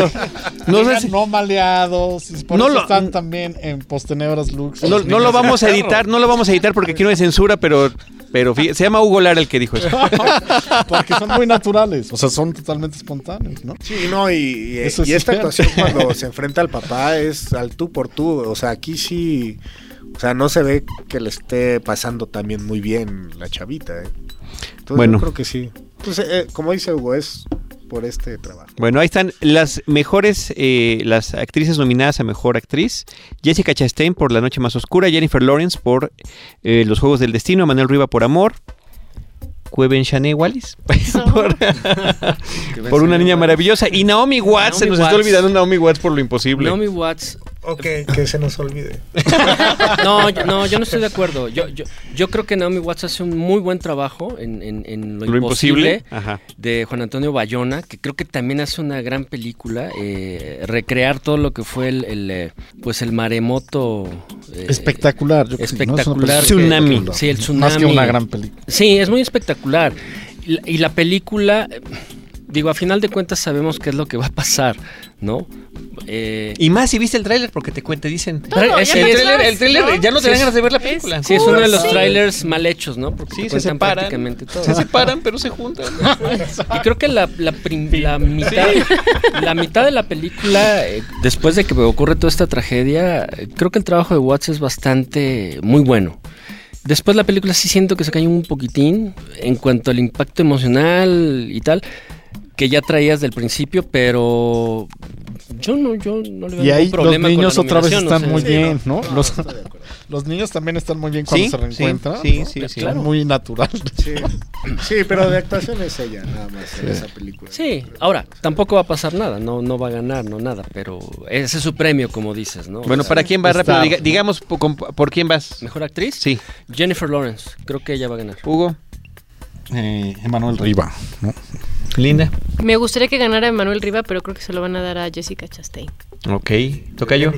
Speaker 1: No,
Speaker 5: Llegan
Speaker 1: sé si-
Speaker 5: no maleados, y por
Speaker 1: No
Speaker 5: eso
Speaker 1: lo-
Speaker 5: están también en postenebras looks.
Speaker 1: no, no lo vamos a editar, no lo vamos a editar porque aquí no hay censura, pero, pero se llama Hugo Lara el que dijo eso.
Speaker 5: Porque son muy naturales, o sea, son totalmente espontáneos, ¿no?
Speaker 4: Sí, no, y, y-
Speaker 5: Eso
Speaker 4: y
Speaker 5: sí
Speaker 4: esta
Speaker 5: es
Speaker 4: actuación cuando se enfrenta al papá es al tú por tú. O sea, aquí sí. O sea, no se ve que le esté pasando también muy bien la chavita. ¿eh? Entonces,
Speaker 1: Bueno.
Speaker 4: yo creo que sí. Pues, eh, como dice Hugo, es por este trabajo.
Speaker 1: Bueno, ahí están las mejores, eh, las actrices nominadas a Mejor Actriz. Jessica Chastain por La Noche Más Oscura, Jennifer Lawrence por eh, Los Juegos del Destino, Manuel Riva por Amor, Cueven Shane Wallis por, por Una Niña Maravillosa y Naomi Watts, se
Speaker 6: Naomi
Speaker 1: nos está olvidando Naomi Watts por lo imposible.
Speaker 6: Naomi Watts.
Speaker 4: Ok, que se nos olvide.
Speaker 6: No, yo, no, yo no estoy de acuerdo. Yo, yo, yo creo que Naomi Watts hace un muy buen trabajo en, en- en lo,
Speaker 1: Lo imposible.
Speaker 6: imposible,
Speaker 1: Ajá.
Speaker 6: de Juan Antonio Bayona, que creo que también hace una gran película. eh, recrear todo lo que fue el, el, eh, pues el maremoto. eh,
Speaker 5: Espectacular. yo creo, ¿no? Es una
Speaker 6: espectacular.
Speaker 5: película
Speaker 1: Tsunami.
Speaker 5: espectacular.
Speaker 6: Sí, el
Speaker 5: Más
Speaker 6: tsunami.
Speaker 5: que una gran película.
Speaker 6: Sí, es muy espectacular. Y la- y la película, eh, digo, a final de cuentas sabemos qué es lo que va a pasar, ¿no? Eh,
Speaker 1: Y más si viste el tráiler porque te cuenta, dicen.
Speaker 3: Todo,
Speaker 6: El tráiler-
Speaker 3: ves,
Speaker 1: el tráiler- el tráiler,
Speaker 3: ¿no?
Speaker 1: ya no te dan ganas de ver la
Speaker 3: es-
Speaker 1: película.
Speaker 6: sí, es uno de los
Speaker 3: Sí.
Speaker 6: trailers mal hechos, ¿no? Porque
Speaker 1: Sí,
Speaker 6: te
Speaker 1: se
Speaker 6: cuentan
Speaker 1: separan.
Speaker 6: prácticamente todo.
Speaker 1: Se separan, pero se juntan.
Speaker 6: Y creo que la, la, prim- la mitad, la mitad de la película, eh, después de que ocurre toda esta tragedia, creo que el trabajo de Watts es bastante muy bueno. Después la película sí siento que se cayó un poquitín en cuanto al impacto emocional y tal, que ya traías del principio, pero yo no, yo no le veo
Speaker 5: Y ahí
Speaker 6: ningún problema
Speaker 5: los
Speaker 6: con la
Speaker 5: niños otra vez están
Speaker 6: o sea,
Speaker 5: muy
Speaker 4: Sí,
Speaker 5: bien,
Speaker 4: no.
Speaker 5: ¿no?
Speaker 4: No,
Speaker 5: Los, niños también están muy bien cuando
Speaker 1: Sí,
Speaker 5: se reencuentran.
Speaker 1: sí,
Speaker 5: ¿no?
Speaker 1: sí, sí.
Speaker 5: Son muy naturales.
Speaker 4: Sí. sí, pero de actuación es ella, nada más, en esa película.
Speaker 6: Sí, ahora, tampoco va a pasar nada, no, no va a ganar, no nada, pero ese es su premio, como dices, ¿no?
Speaker 1: Bueno,
Speaker 6: O sea,
Speaker 1: ¿para quién vas
Speaker 5: Está-
Speaker 1: rápido? Diga- digamos, por, con- ¿por quién vas?
Speaker 6: ¿Mejor actriz?
Speaker 1: Sí.
Speaker 6: Jennifer Lawrence, creo que ella va a ganar.
Speaker 1: Hugo,
Speaker 5: Eh, Emanuel Riva. ¿no?
Speaker 1: Linda.
Speaker 3: Me gustaría que ganara Manuel Riva, pero creo que se lo van a dar a Jessica Chastain.
Speaker 1: Ok. ¿Toca yo?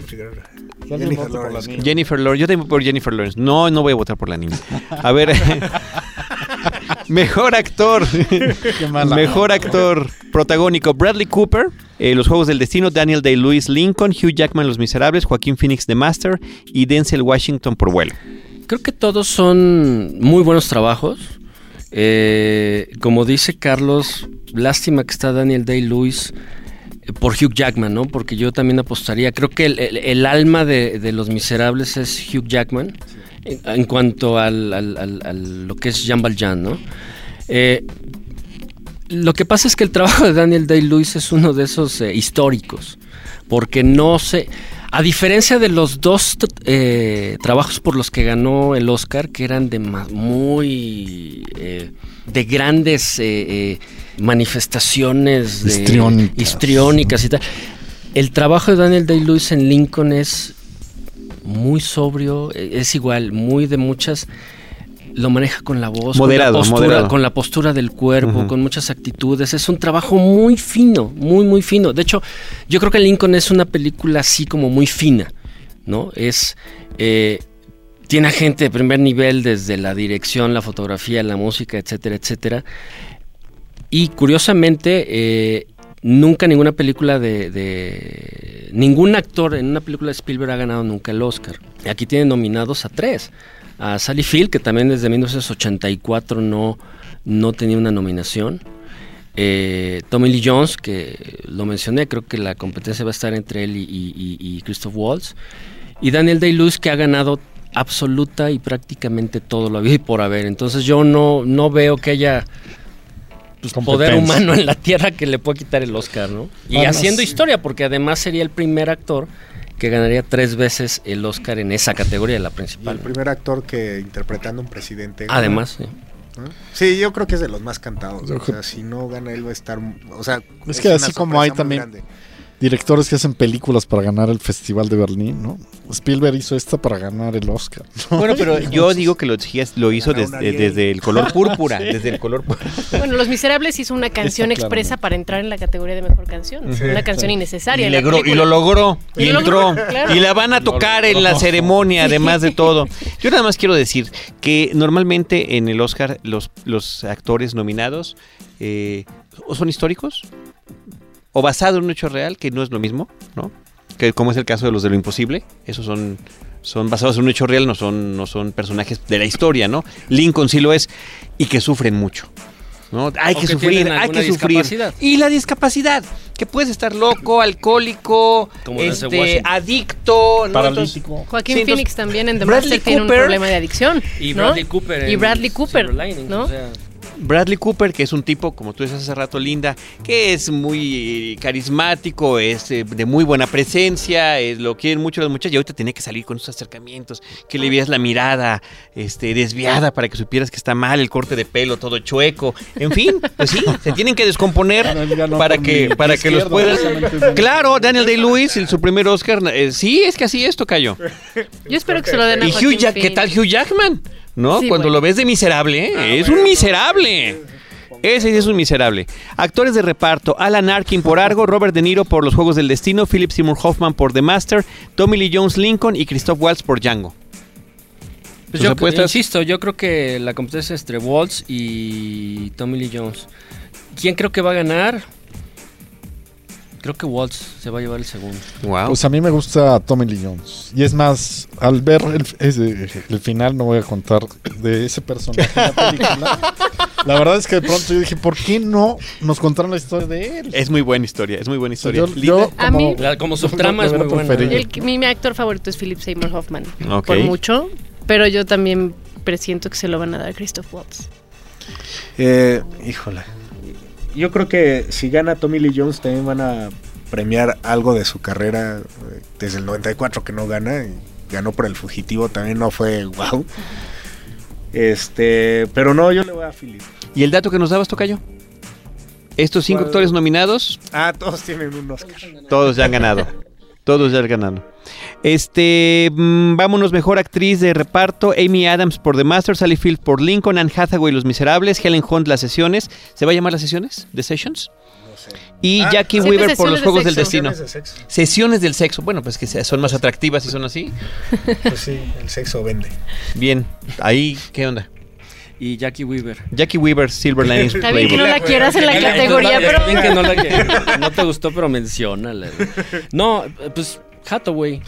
Speaker 4: Jennifer, Lawrence.
Speaker 1: Jennifer Lawrence. Yo tengo por Jennifer Lawrence. No, no voy a votar por la niña. A ver. Mejor actor.
Speaker 5: Qué mala
Speaker 1: Mejor
Speaker 5: onda.
Speaker 1: actor protagónico. Bradley Cooper. eh, Los Juegos del Destino. Daniel Day-Lewis Lincoln. Hugh Jackman Los Miserables. Joaquín Phoenix The Master. Y Denzel Washington por vuelo.
Speaker 6: Creo que todos son muy buenos trabajos. Eh, como dice Carlos, lástima que está Daniel Day-Lewis eh, por Hugh Jackman, ¿no? Porque yo también apostaría. Creo que el, alma de, Los Miserables es Hugh Jackman en, cuanto al, lo que es Jean Valjean, ¿no? Eh, lo que pasa es que el trabajo de Daniel Day-Lewis es uno de esos históricos, porque no se... A diferencia de los dos eh, trabajos por los que ganó el Oscar, que eran de muy... eh, de grandes eh, manifestaciones de-
Speaker 5: Histriónicas.
Speaker 6: histriónicas y tal. El trabajo de Daniel Day-Lewis en Lincoln es muy sobrio, eh, es igual, muy de muchas lo maneja con la voz,
Speaker 1: Moderado,
Speaker 6: con, la postura,
Speaker 1: moderado.
Speaker 6: con la postura del cuerpo, con muchas actitudes. Es un trabajo muy fino, muy, muy fino. De hecho, yo creo que Lincoln es una película así como muy fina, ¿no? Es. eh, tiene a gente de primer nivel desde la dirección, la fotografía, la música, etcétera, etcétera. Y curiosamente, eh, nunca ninguna película de, de- Ningún actor en una película de Spielberg ha ganado nunca el Oscar. Y aquí tienen nominados a tres. A Sally Field, que también desde 1984 no, no tenía una nominación. Eh, Tommy Lee Jones, que lo mencioné, creo que la competencia va a estar entre él y, y- Christoph Waltz. y Daniel Day-Lewis que ha ganado absoluta y prácticamente todo lo habido y por haber. Entonces yo no, no veo que haya pues, poder humano en la Tierra que le pueda quitar el Oscar, ¿no? Y
Speaker 5: Además-
Speaker 6: haciendo historia, porque además sería el primer actor que ganaría tres veces el Oscar en esa categoría, la
Speaker 4: Y el
Speaker 6: principal.
Speaker 4: primer actor que interpretando a un presidente.
Speaker 6: Además, sí.
Speaker 4: ¿no? Sí, yo creo que es de los más cantados. O sea, si no gana él va a estar. O sea,
Speaker 5: Es que así como hay también-
Speaker 4: grande.
Speaker 5: Directores que hacen películas para ganar el Festival de Berlín, ¿no? Spielberg hizo esta para ganar el Oscar. ¿no?
Speaker 1: Bueno, pero yo digo que lo, lo hizo desde, el color púrpura, desde el color púrpura.
Speaker 3: Bueno, Los Miserables hizo una canción
Speaker 5: Está
Speaker 3: expresa
Speaker 5: claramente.
Speaker 3: para entrar en la categoría de mejor canción.
Speaker 4: Sí.
Speaker 3: una canción innecesaria.
Speaker 1: Y, y lo logró, y,
Speaker 3: Y lo
Speaker 1: entró.
Speaker 3: logró, claro.
Speaker 1: Y la van a tocar en la ceremonia, además de todo. Yo nada más quiero decir que normalmente en el Oscar los, los actores nominados eh, o son históricos o basados en un hecho real, que no es lo mismo, ¿no? Que como es el caso de los de lo imposible, esos son son basados en un hecho real, no son no son personajes de la historia, ¿no? Lincoln sí lo es y que sufren mucho. ¿no? Hay
Speaker 6: O
Speaker 1: que,
Speaker 6: que
Speaker 1: sufrir, hay que sufrir. Y la discapacidad, que puedes estar loco, alcohólico, este, adicto, ¿no?
Speaker 5: Paralítico.
Speaker 3: Joaquín
Speaker 1: Sí, entonces,
Speaker 3: Phoenix también en The
Speaker 1: Bradley
Speaker 3: Master tiene un problema de adicción.
Speaker 6: Y
Speaker 3: ¿no?
Speaker 6: Bradley Cooper.
Speaker 3: Y Bradley Cooper,
Speaker 6: Linings,
Speaker 3: ¿no?
Speaker 6: o sea,
Speaker 1: Bradley Cooper, que es un tipo, como tú decías hace rato, linda, que es muy carismático, es eh, de muy buena presencia, eh, lo quieren mucho las muchachas, y ahorita tiene que salir con esos acercamientos, que le veas la mirada este, desviada para que supieras que está mal, el corte de pelo todo chueco, en fin, pues sí, se tienen que descomponer para que, para que los puedas... Claro, Daniel Day-Lewis, su primer Oscar, eh, sí, es que así es, Tocayo.
Speaker 3: Yo espero que se lo den a
Speaker 1: Y
Speaker 3: Joaquín
Speaker 1: Hugh Jack, ¿qué tal. Hugh Jackman? ¿No?
Speaker 3: Sí,
Speaker 1: Cuando
Speaker 3: bueno.
Speaker 1: lo ves de miserable, ¿eh? es un miserable. Ese sí es un miserable. Actores de reparto: Alan Arkin por Argo, Robert De Niro por Los Juegos del Destino, Philip Seymour Hoffman por The Master, Tommy Lee Jones Lincoln y Christoph Waltz por Django.
Speaker 6: Pues
Speaker 1: ¿Tus
Speaker 6: yo
Speaker 1: apuestas?
Speaker 6: insisto, yo creo que la competencia es entre Waltz y Tommy Lee Jones. ¿Quién creo que va a ganar? Creo que Waltz se va a llevar el segundo.
Speaker 1: Wow.
Speaker 5: Pues a mí me gusta Tommy Lee Jones. Y es más, al ver el, ese- el final, no voy a contar de ese personaje en la película. La verdad es que de pronto yo dije, ¿por qué no nos contaron la historia de él?
Speaker 1: es muy buena historia, es muy buena historia.
Speaker 5: Yo- yo
Speaker 3: A mí-
Speaker 6: La- como subtrama es muy buena.
Speaker 3: El mi, mi actor favorito es Philip Seymour Hoffman. Por mucho. Pero yo también presiento que se lo van a dar a Christoph Waltz.
Speaker 4: Eh, híjole. Yo creo que si gana Tommy Lee Jones también van a premiar algo de su carrera eh, desde el 94 que no gana. y ganó por el fugitivo, también no fue wow. Este, pero no, yo le voy a Philip.
Speaker 1: ¿Y el dato que nos dabas, Tocayo? Estos cinco
Speaker 4: ¿Cuál?
Speaker 1: actores nominados,
Speaker 4: Ah, todos tienen un Oscar.
Speaker 1: todos ya han ganado. Todos ya han ganado. Este, mm, vámonos, mejor actriz de reparto, Amy Adams por The Master, Sally Field por Lincoln, Anne Hathaway Los Miserables, Helen Hunt Las Sesiones. ¿Se va a llamar Las Sesiones? ¿The Sessions? Y
Speaker 4: Ah,
Speaker 1: Jackie Weaver por Los
Speaker 3: sesiones de
Speaker 1: Juegos del. Destino.
Speaker 4: de sexo.
Speaker 1: Sesiones del sexo. Bueno, pues que son más atractivas y son así.
Speaker 4: Pues sí, el sexo vende.
Speaker 1: Bien. Ahí, ¿qué onda?
Speaker 6: Y Jackie Weaver.
Speaker 1: Jackie Weaver, Silver Linings
Speaker 3: Está bien que
Speaker 1: Playbook.
Speaker 3: no la quieras en la
Speaker 4: Está
Speaker 3: categoría,
Speaker 6: Está
Speaker 3: pero...
Speaker 6: bien que no, la que- no te gustó, pero menciónala. No, pues Hathaway.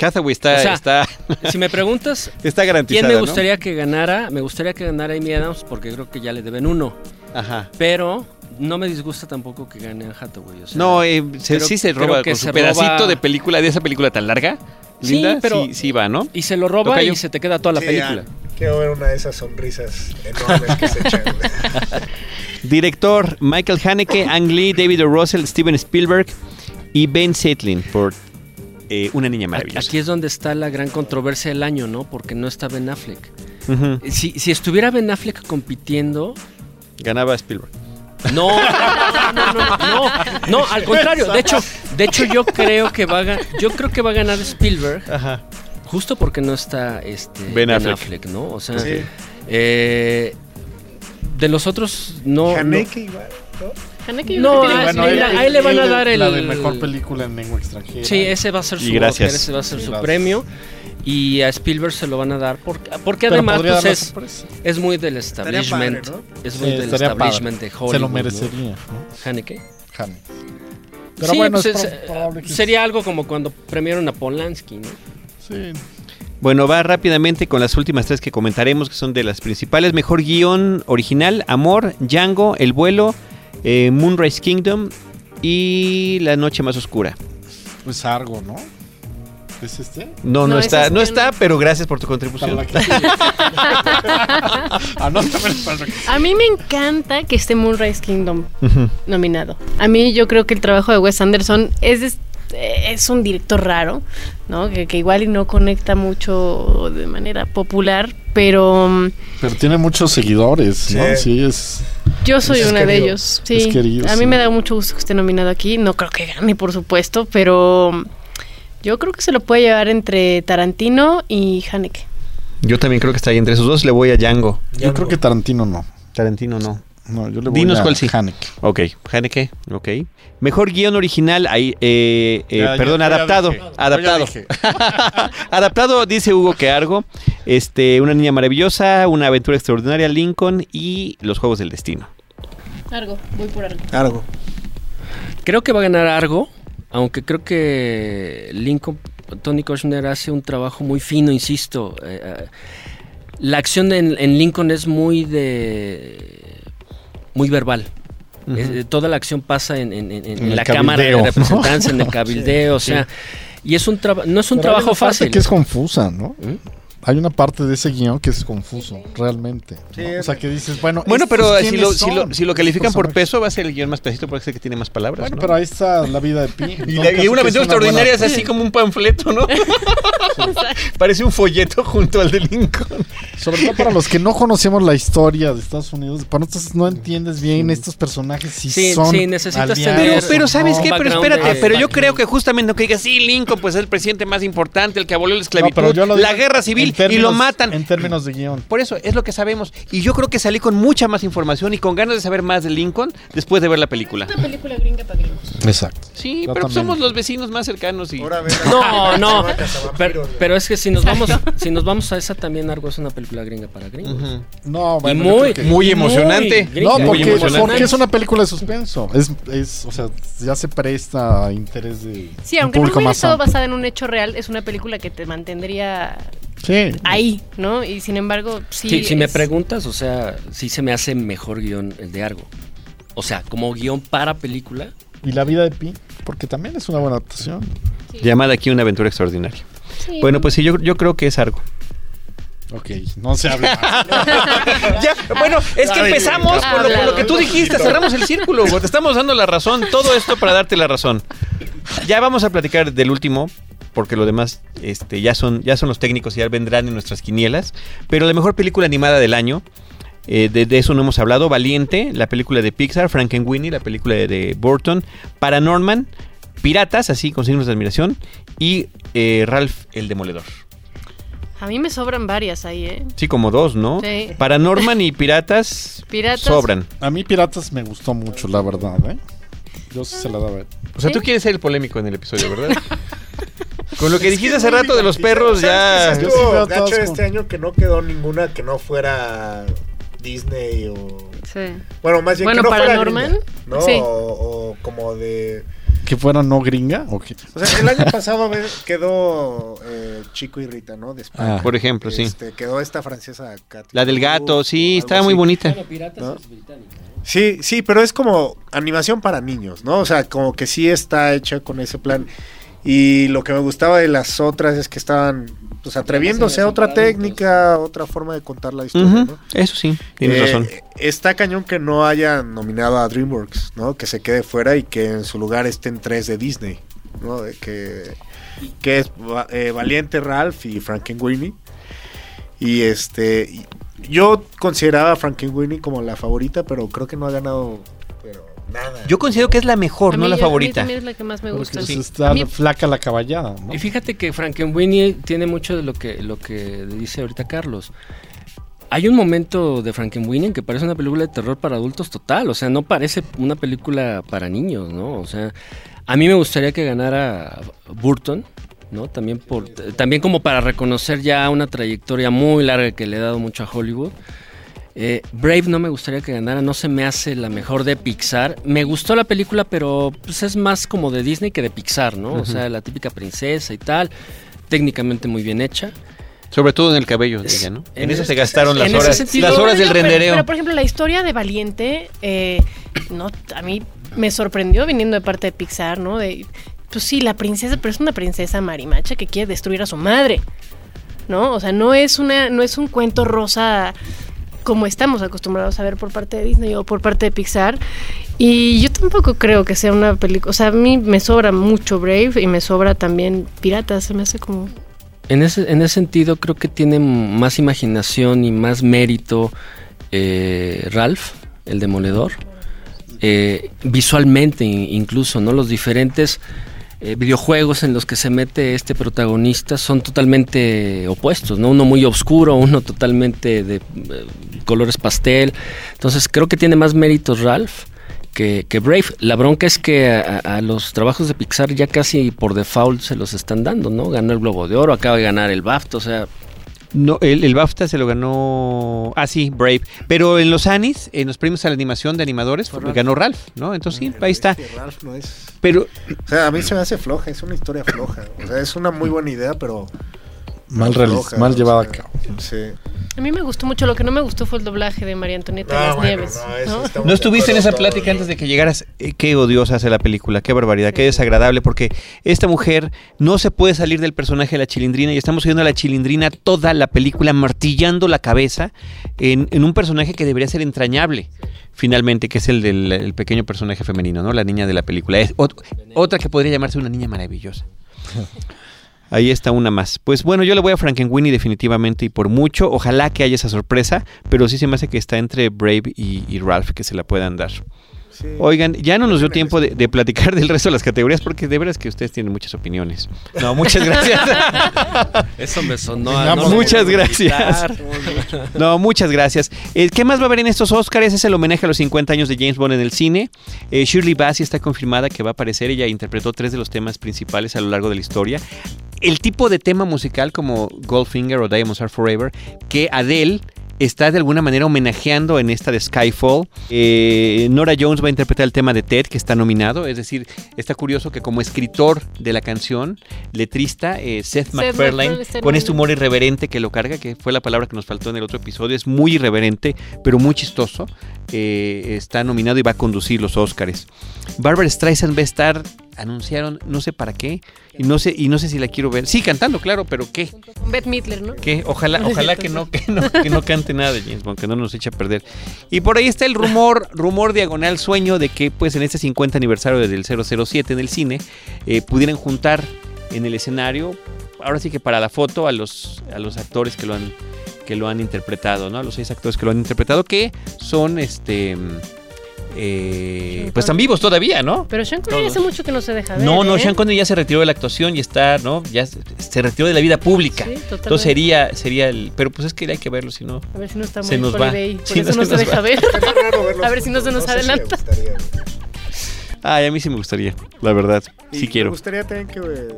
Speaker 1: Hathaway está,
Speaker 6: O sea,
Speaker 1: está,
Speaker 6: Si me preguntas
Speaker 1: está garantizada,
Speaker 6: quién me
Speaker 1: ¿no?
Speaker 6: gustaría que ganara, me gustaría que ganara Amy Adams porque creo que ya le deben uno.
Speaker 1: Ajá.
Speaker 6: Pero no me disgusta tampoco que gane Anne Hathaway. o sea,
Speaker 1: No, eh, se-
Speaker 6: creo-
Speaker 1: sí se roba con
Speaker 6: se
Speaker 1: su pedacito
Speaker 6: roba-
Speaker 1: de película, de esa película tan larga.
Speaker 6: Sí,
Speaker 1: Linda,
Speaker 6: pero-
Speaker 1: sí, sí va, ¿no?
Speaker 6: Y se lo roba y se te queda toda la
Speaker 4: Sí,
Speaker 6: película.
Speaker 4: ya. Quiero ver una de esas sonrisas enormes que se echan.
Speaker 1: Director, Michael Haneke, Ang Lee, David O. Russell, Steven Spielberg y Ben Setlin por eh, Una Niña Maravillosa.
Speaker 6: Aquí es donde está la gran controversia del año, ¿no? Porque no está Ben Affleck. Si, si estuviera Ben Affleck compitiendo,
Speaker 1: Ganaba Spielberg.
Speaker 6: No, no, no, no, no, al contrario. De hecho, de hecho yo creo que va a, yo creo que va a ganar Spielberg
Speaker 1: Ajá.
Speaker 6: justo porque no está este
Speaker 1: Ben Affleck.
Speaker 6: ¿no? O sea,
Speaker 4: Sí.
Speaker 6: eh, de los otros no, no,
Speaker 4: Haneke igual, ¿no?
Speaker 6: Ahí- le van a dar el-
Speaker 5: La de mejor película en lengua extranjera.
Speaker 6: Sí, ese va a ser su
Speaker 1: gracias.
Speaker 6: Oscar, ese va a ser
Speaker 5: Sí,
Speaker 6: su premio. Y a Spielberg se lo van a dar porque, porque
Speaker 5: Pero
Speaker 6: además pues, es, muy del establishment.
Speaker 4: padre,
Speaker 6: Es
Speaker 5: Sí,
Speaker 6: muy del
Speaker 5: padre.
Speaker 6: establishment de Hollywood.
Speaker 5: Se lo merecería, ¿no?
Speaker 6: Haneke.
Speaker 5: Jane. Pero
Speaker 6: Sí,
Speaker 5: bueno,
Speaker 6: pues,
Speaker 5: es
Speaker 6: es-
Speaker 5: pro- probable que
Speaker 6: sería algo como cuando premiaron a Polanski, ¿no?
Speaker 5: Sí.
Speaker 1: Bueno, va rápidamente con las últimas tres que comentaremos, que son de las principales. Mejor guion original, Amor, Django, El vuelo, eh, Moonrise Kingdom y La noche más oscura.
Speaker 5: Pues algo, ¿no? ¿Es este?
Speaker 1: No, no,
Speaker 3: No,
Speaker 1: está,
Speaker 3: ese es
Speaker 1: no está, pero gracias por tu contribución.
Speaker 5: que-
Speaker 3: A mí me encanta que esté Moonrise Kingdom nominado. A mí yo creo que el trabajo de Wes Anderson es, es un director raro, ¿no? Que, que igual y no conecta mucho de manera popular, pero mm,
Speaker 5: Pero tiene muchos seguidores, ¿no?
Speaker 4: Sí.
Speaker 5: Sí, es.
Speaker 3: yo soy
Speaker 4: Es
Speaker 3: una de ellos. Sí,
Speaker 5: Es querido,
Speaker 3: a mí
Speaker 5: sí.
Speaker 3: me da mucho gusto que esté nominado aquí. No creo que gane, por supuesto, pero mm, yo creo que se lo puede llevar entre Tarantino y Haneke.
Speaker 1: Yo también creo que está ahí entre esos dos. Le voy a Django.
Speaker 5: Yo creo que Tarantino no.
Speaker 1: Tarantino no.
Speaker 5: No, yo le voy
Speaker 1: Dinos
Speaker 5: a
Speaker 1: cuál sí.
Speaker 5: Haneke.
Speaker 1: Ok, Haneke, ok. Mejor guion original, ahí, eh, eh,
Speaker 5: Ya,
Speaker 1: perdón,
Speaker 5: ya
Speaker 1: adaptado.
Speaker 5: dije.
Speaker 1: Adaptado. Adaptado, dice Hugo que Argo, este, Una niña maravillosa, Una aventura extraordinaria, Lincoln y Los Juegos del Destino.
Speaker 3: Argo, voy por Argo.
Speaker 4: Algo.
Speaker 6: Creo que va a ganar Argo, aunque creo que Lincoln, Tony Kushner hace un trabajo muy fino, insisto. Eh, eh, la acción en, en Lincoln es muy de muy verbal. Es- eh, toda la acción pasa en, la Cámara de. Representantes, en el cabildeo, o sea, y es un no es un
Speaker 5: Pero
Speaker 6: trabajo fácil.
Speaker 5: que es confusa, ¿no?
Speaker 6: ¿Mm?
Speaker 5: Hay una parte de ese guion que es confuso, realmente. ¿no?
Speaker 4: Sí,
Speaker 5: o sea, que dices, bueno.
Speaker 1: Bueno,
Speaker 5: ¿estos
Speaker 1: pero si lo, si, lo, si lo califican por peso, va a ser el guion más pesito porque es el que tiene más palabras.
Speaker 5: Bueno,
Speaker 1: ¿no?
Speaker 5: pero ahí está la vida de Pi.
Speaker 1: y, la- y una aventura extraordinaria es así como un panfleto, ¿no? Parece un folleto junto al de Lincoln.
Speaker 5: Sobre todo para los que no conocemos la historia de Estados Unidos, para nosotros no entiendes bien estos personajes si
Speaker 6: Sí,
Speaker 5: son
Speaker 6: sí, necesitas
Speaker 5: aliados
Speaker 6: tener-
Speaker 1: Pero, ¿sabes
Speaker 5: no.
Speaker 1: qué? Pero espérate,
Speaker 6: de-
Speaker 1: pero yo
Speaker 6: background.
Speaker 1: creo que justamente aunque diga, sí, Lincoln pues es el presidente más importante, el que abolió la
Speaker 5: No,
Speaker 1: esclavitud,
Speaker 5: pero yo lo digo
Speaker 1: la guerra civil y lo matan.
Speaker 5: En términos de guion.
Speaker 1: Por eso es lo que sabemos. Y yo creo que salí con mucha más información y con ganas de saber más de Lincoln después de ver la película.
Speaker 3: Una película gringa para gringos.
Speaker 5: Exacto.
Speaker 1: Sí,
Speaker 5: Yo
Speaker 1: pero pues
Speaker 5: también.
Speaker 1: somos los vecinos más cercanos y...
Speaker 4: Ahora ven
Speaker 6: No, no.
Speaker 4: Pero,
Speaker 6: Pero, pero es que si nos vamos, si nos vamos a esa también Argo es una película gringa para gringos.
Speaker 5: No,
Speaker 6: Y
Speaker 5: bueno,
Speaker 6: muy,
Speaker 5: que-
Speaker 1: Muy emocionante.
Speaker 5: No,
Speaker 6: muy
Speaker 5: porque,
Speaker 6: emocionante.
Speaker 5: porque es una película de suspenso. Es, es, o sea, ya se presta a interés de
Speaker 3: Sí,
Speaker 5: un
Speaker 3: aunque no hubiera estado basada en un hecho real, es una película que te mantendría
Speaker 5: Sí.
Speaker 3: ahí, ¿no? Y sin embargo, sí.
Speaker 6: Sí, si me preguntas, o sea, sí se me hace mejor guion el de Argo. O sea, como guion para película.
Speaker 5: Y la vida de Pi, porque también es una buena adaptación.
Speaker 1: Llamada aquí una aventura extraordinaria.
Speaker 3: Sí.
Speaker 1: Bueno, pues sí, yo, yo creo que es algo.
Speaker 5: Ok, no se habla más.
Speaker 1: Ya, bueno, es que
Speaker 5: Ay,
Speaker 1: empezamos por lo, que tú dijiste, cerramos el círculo, te estamos dando la razón, todo esto para darte la razón. Ya vamos a platicar del último, porque lo demás este, ya, son, ya son los técnicos y ya vendrán en nuestras quinielas, pero la mejor película animada del año, eh, de, de eso no hemos hablado, Valiente, la película de Pixar, Frankenweenie, la película de, de Burton, Paranorman, Piratas, así con signos de admiración, y eh, Ralph el Demoledor.
Speaker 3: A mí me sobran varias ahí, ¿eh?
Speaker 1: Sí, como dos, ¿no?
Speaker 3: Sí.
Speaker 1: Paranorman y Piratas,
Speaker 3: Piratas.
Speaker 1: sobran.
Speaker 5: A mí Piratas me gustó mucho, la verdad, ¿eh? Yo sí se la daba.
Speaker 1: O sea, tú quieres ser el polémico en el episodio, ¿verdad? Con lo que dijiste hace rato de los perros, ya.
Speaker 5: Yo sí
Speaker 4: gacho este
Speaker 5: con-
Speaker 4: año que no quedó ninguna que no fuera Disney o...
Speaker 3: Sí.
Speaker 4: Bueno, más bien
Speaker 3: Bueno,
Speaker 4: que no fuera
Speaker 3: Paranorman,
Speaker 4: gringa, ¿no?
Speaker 3: sí.
Speaker 4: O, o como de...
Speaker 5: ¿Que fuera no gringa? ¿O qué?
Speaker 4: O sea, el año pasado quedó eh, Chico y Rita, ¿no? De España.
Speaker 5: Ah.
Speaker 1: Por ejemplo, sí.
Speaker 4: Este, quedó esta francesa Cat-
Speaker 1: La del gato, sí, estaba muy
Speaker 4: así.
Speaker 1: bonita.
Speaker 6: Piratas
Speaker 4: ¿No?
Speaker 6: es británica.
Speaker 4: Sí, sí, pero es como animación para niños, ¿no? O sea, como que sí está hecha con ese plan. Y lo que me gustaba de las otras es que estaban pues atreviéndose a otra técnica, otra forma de contar la historia, ¿no?
Speaker 1: Eso sí, tienes
Speaker 4: Eh,
Speaker 1: razón.
Speaker 4: Está cañón que no hayan nominado a DreamWorks, ¿no? Que se quede fuera y que en su lugar estén tres de Disney, ¿no? De Que, que es eh, Valiente Ralph y Frankenweenie. Y este, yo consideraba a Frankenweenie como la favorita, pero creo que no ha ganado nada.
Speaker 1: Yo considero que es la mejor,
Speaker 3: A
Speaker 1: no
Speaker 3: mí
Speaker 1: la
Speaker 3: ya- a mí
Speaker 1: favorita.
Speaker 3: también es la que más me
Speaker 5: Porque
Speaker 3: gusta.
Speaker 5: pues
Speaker 3: sí.
Speaker 5: está
Speaker 3: A mí-
Speaker 5: flaca la caballada, ¿no?
Speaker 6: Y fíjate que Frankenweenie tiene mucho de lo que, lo que dice ahorita Carlos. Hay un momento de Frankenweenie en que parece una película de terror para adultos total, o sea, no parece una película para niños, ¿no? O sea, a mí me gustaría que ganara Burton, ¿no? También por también como para reconocer ya una trayectoria muy larga que le he dado mucho a Hollywood. Eh, Brave no me gustaría que ganara, no se me hace la mejor de Pixar. Me gustó la película, pero pues, es más como de Disney que de Pixar, ¿no? O sea, la típica princesa y tal, técnicamente muy bien hecha.
Speaker 1: Sobre todo en el cabello de ella, ¿no? En
Speaker 6: en
Speaker 1: eso se gastaron las horas,
Speaker 6: sentido-
Speaker 1: las horas del
Speaker 3: pero-
Speaker 1: rendereo.
Speaker 3: Pero, por ejemplo, la historia de Valiente, eh, no, a mí me sorprendió viniendo de parte de Pixar, ¿no? De pues sí, la princesa, pero es una princesa marimacha que quiere destruir a su madre. ¿No? O sea, no es una, no es un cuento rosa como estamos acostumbrados a ver por parte de Disney o por parte de Pixar. Y yo tampoco creo que sea una película. O sea, a mí me sobra mucho Brave y me sobra también Piratas. Se me hace como.
Speaker 6: En ese, en ese sentido, creo que tiene más imaginación y más mérito eh, Ralph, el demoledor. Eh, visualmente, incluso, ¿no? Los diferentes eh, videojuegos en los que se mete este protagonista son totalmente opuestos, ¿no? Uno muy oscuro, uno totalmente de eh, colores pastel. Entonces creo que tiene más méritos Ralph que, Brave. La bronca es que a, los trabajos de Pixar ya casi por default se los están dando, ¿no? Ganó el Globo de Oro, acaba de ganar el BAFTA, o sea,
Speaker 1: no, el, BAFTA se lo ganó. Ah, sí, Brave. Pero en los Anis, en los premios a la animación de animadores, ganó Ralph, ¿no? Entonces sí, ahí está.
Speaker 4: Ralph no es.
Speaker 1: Pero.
Speaker 4: O sea, a mí se me hace floja, es una historia floja. O sea, es una muy buena idea, pero.
Speaker 5: Mal, mal llevada a cabo.
Speaker 4: Sí.
Speaker 3: A mí me gustó mucho, lo que no me gustó fue el doblaje de María Antonieta de las Nieves.
Speaker 1: No, estuviste en esa plática antes de que llegaras. Eh, qué odiosa hace la película, qué barbaridad, qué desagradable, porque esta mujer no se puede salir del personaje de la chilindrina y estamos viendo a la chilindrina toda la película martillando la cabeza en, un personaje que debería ser entrañable finalmente, que es el del pequeño personaje femenino, ¿no? La niña de la película. Es otra que podría llamarse una niña maravillosa. Ahí está una más. Pues bueno, yo le voy a Frankenweenie definitivamente y por mucho. Ojalá que haya esa sorpresa, pero sí se me hace que está entre Brave y, Ralph que se la puedan dar. Oigan, ya no nos dio tiempo de, platicar del resto de las categorías porque de veras que ustedes tienen muchas opiniones. No, muchas gracias.
Speaker 6: Eso me sonó.
Speaker 1: muchas gracias. No, muchas gracias. Eh, ¿Qué más va a haber en estos Oscars? Es el homenaje a los 50 años de James Bond en el cine. Eh, Shirley Bassey está confirmada que va a aparecer. Ella interpretó tres de los temas principales a lo largo de la historia el tipo de tema musical como Goldfinger o Diamonds Are Forever que Adele está de alguna manera homenajeando en esta de Skyfall. Eh, Nora Jones va a interpretar el tema de Ted, que está nominado. Es decir, está curioso que como escritor de la canción, letrista, eh, Seth, MacFarlane, con este humor irreverente que lo carga, que fue la palabra que nos faltó en el otro episodio, es muy irreverente, pero muy chistoso. Eh, está nominado y va a conducir los Oscars. Barbara Streisand va a estar anunciaron, no sé para qué, y no sé, y no sé si la quiero ver. Sí, cantando, claro, pero ¿qué?
Speaker 3: Beth Midler, ¿no?
Speaker 1: ¿Qué? Ojalá, ojalá que no, que no, que no cante nada de James Bond, que no nos eche a perder. Y por ahí está el rumor, rumor diagonal sueño de que pues en este 50 aniversario del 007 en el cine, eh, pudieran juntar en el escenario, ahora sí que para la foto, a los, a los actores que lo han que lo han interpretado, ¿no? A los seis actores que lo han interpretado, que son este eh, pues están vivos todavía, ¿no?
Speaker 3: Pero Sean Connery hace mucho que no se deja ver.
Speaker 1: No, no,
Speaker 3: ¿eh?
Speaker 1: Sean Connery ya se retiró de la actuación y está, ¿no? Ya se retiró de la vida pública. Sí, Entonces sería, sería el. Pero pues es que hay que verlo, si no.
Speaker 3: A ver si no está muy se nos va. Por eso no, se, deja ver. a ver si no se nos adelanta.
Speaker 1: Ay, a mí sí me gustaría, la verdad. sí quiero.
Speaker 4: Me gustaría también que eh,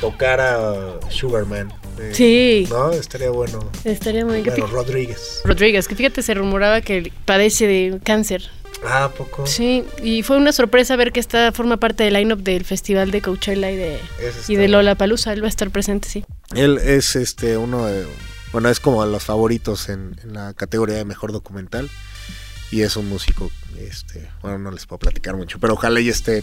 Speaker 4: tocara Sugarman.
Speaker 3: sí.
Speaker 4: ¿No? Estaría bueno.
Speaker 3: Estaría muy
Speaker 4: bueno. Rodríguez.
Speaker 3: Rodríguez, que fíjate, se rumoraba que padece de cáncer.
Speaker 4: Ah, poco.
Speaker 3: Sí, y fue una sorpresa ver que esta forma parte del line-up del festival de Coachella y de, y de Lola Palusa. Él va a estar presente, sí.
Speaker 4: Él es este uno de. Bueno, es como los favoritos en, en la categoría de mejor documental. Y es un músico, este, bueno, no les puedo platicar mucho, pero ojalá ya esté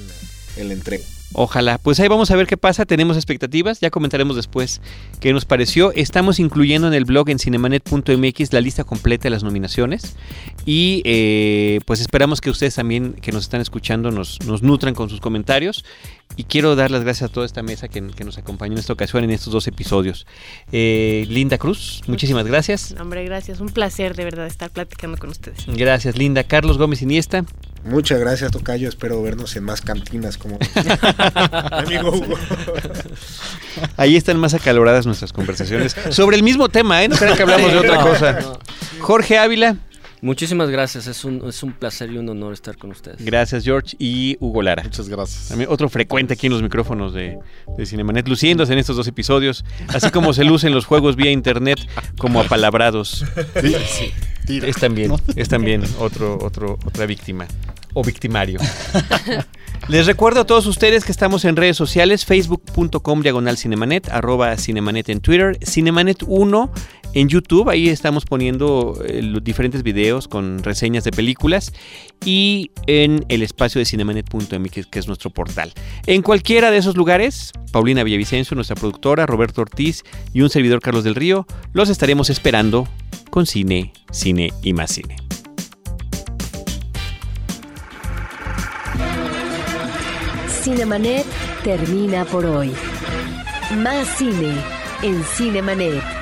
Speaker 4: en el entrega.
Speaker 1: Ojalá. Pues ahí vamos a ver qué pasa. Tenemos expectativas. Ya comentaremos después qué nos pareció. Estamos incluyendo en el blog en cinemanet.mx la lista completa de las nominaciones. Y eh, pues esperamos que ustedes también, que nos están escuchando, nos, nos nutran con sus comentarios. Y quiero dar las gracias a toda esta mesa que, nos acompañó en esta ocasión en estos dos episodios. Eh, Linda Cruz, muchísimas gracias.
Speaker 3: Hombre, gracias. Un placer de verdad estar platicando con ustedes.
Speaker 1: Gracias, Linda. Carlos Gómez Iniesta.
Speaker 4: Muchas gracias, Tocayo. Espero vernos en más cantinas como amigo Hugo.
Speaker 1: Ahí están más acaloradas nuestras conversaciones sobre el mismo tema, ¿eh? No crean que hablamos de otra cosa. Jorge Ávila.
Speaker 6: Muchísimas gracias, es un, es un placer y un honor estar con ustedes.
Speaker 1: Gracias, George. Y Hugo Lara.
Speaker 5: Muchas gracias.
Speaker 1: También otro frecuente aquí en los micrófonos de, de Cinemanet, luciéndose en estos dos episodios, así como se lucen los juegos vía internet como apalabrados. Sí, sí. Es también, es también otro, otro, otra víctima o victimario. Les recuerdo a todos ustedes que estamos en redes sociales, facebook.com diagonal cinemanet, arroba cinemanet en Twitter, cinemanet1 en YouTube. Ahí estamos poniendo eh, los diferentes videos con reseñas de películas y en el espacio de cinemanet.mx, que es nuestro portal. En cualquiera de esos lugares, Paulina Villavicencio, nuestra productora, Roberto Ortiz y un servidor Carlos del Río, los estaremos esperando con cine, cine y más cine.
Speaker 2: Cinemanet termina por hoy. Más cine en Cinemanet.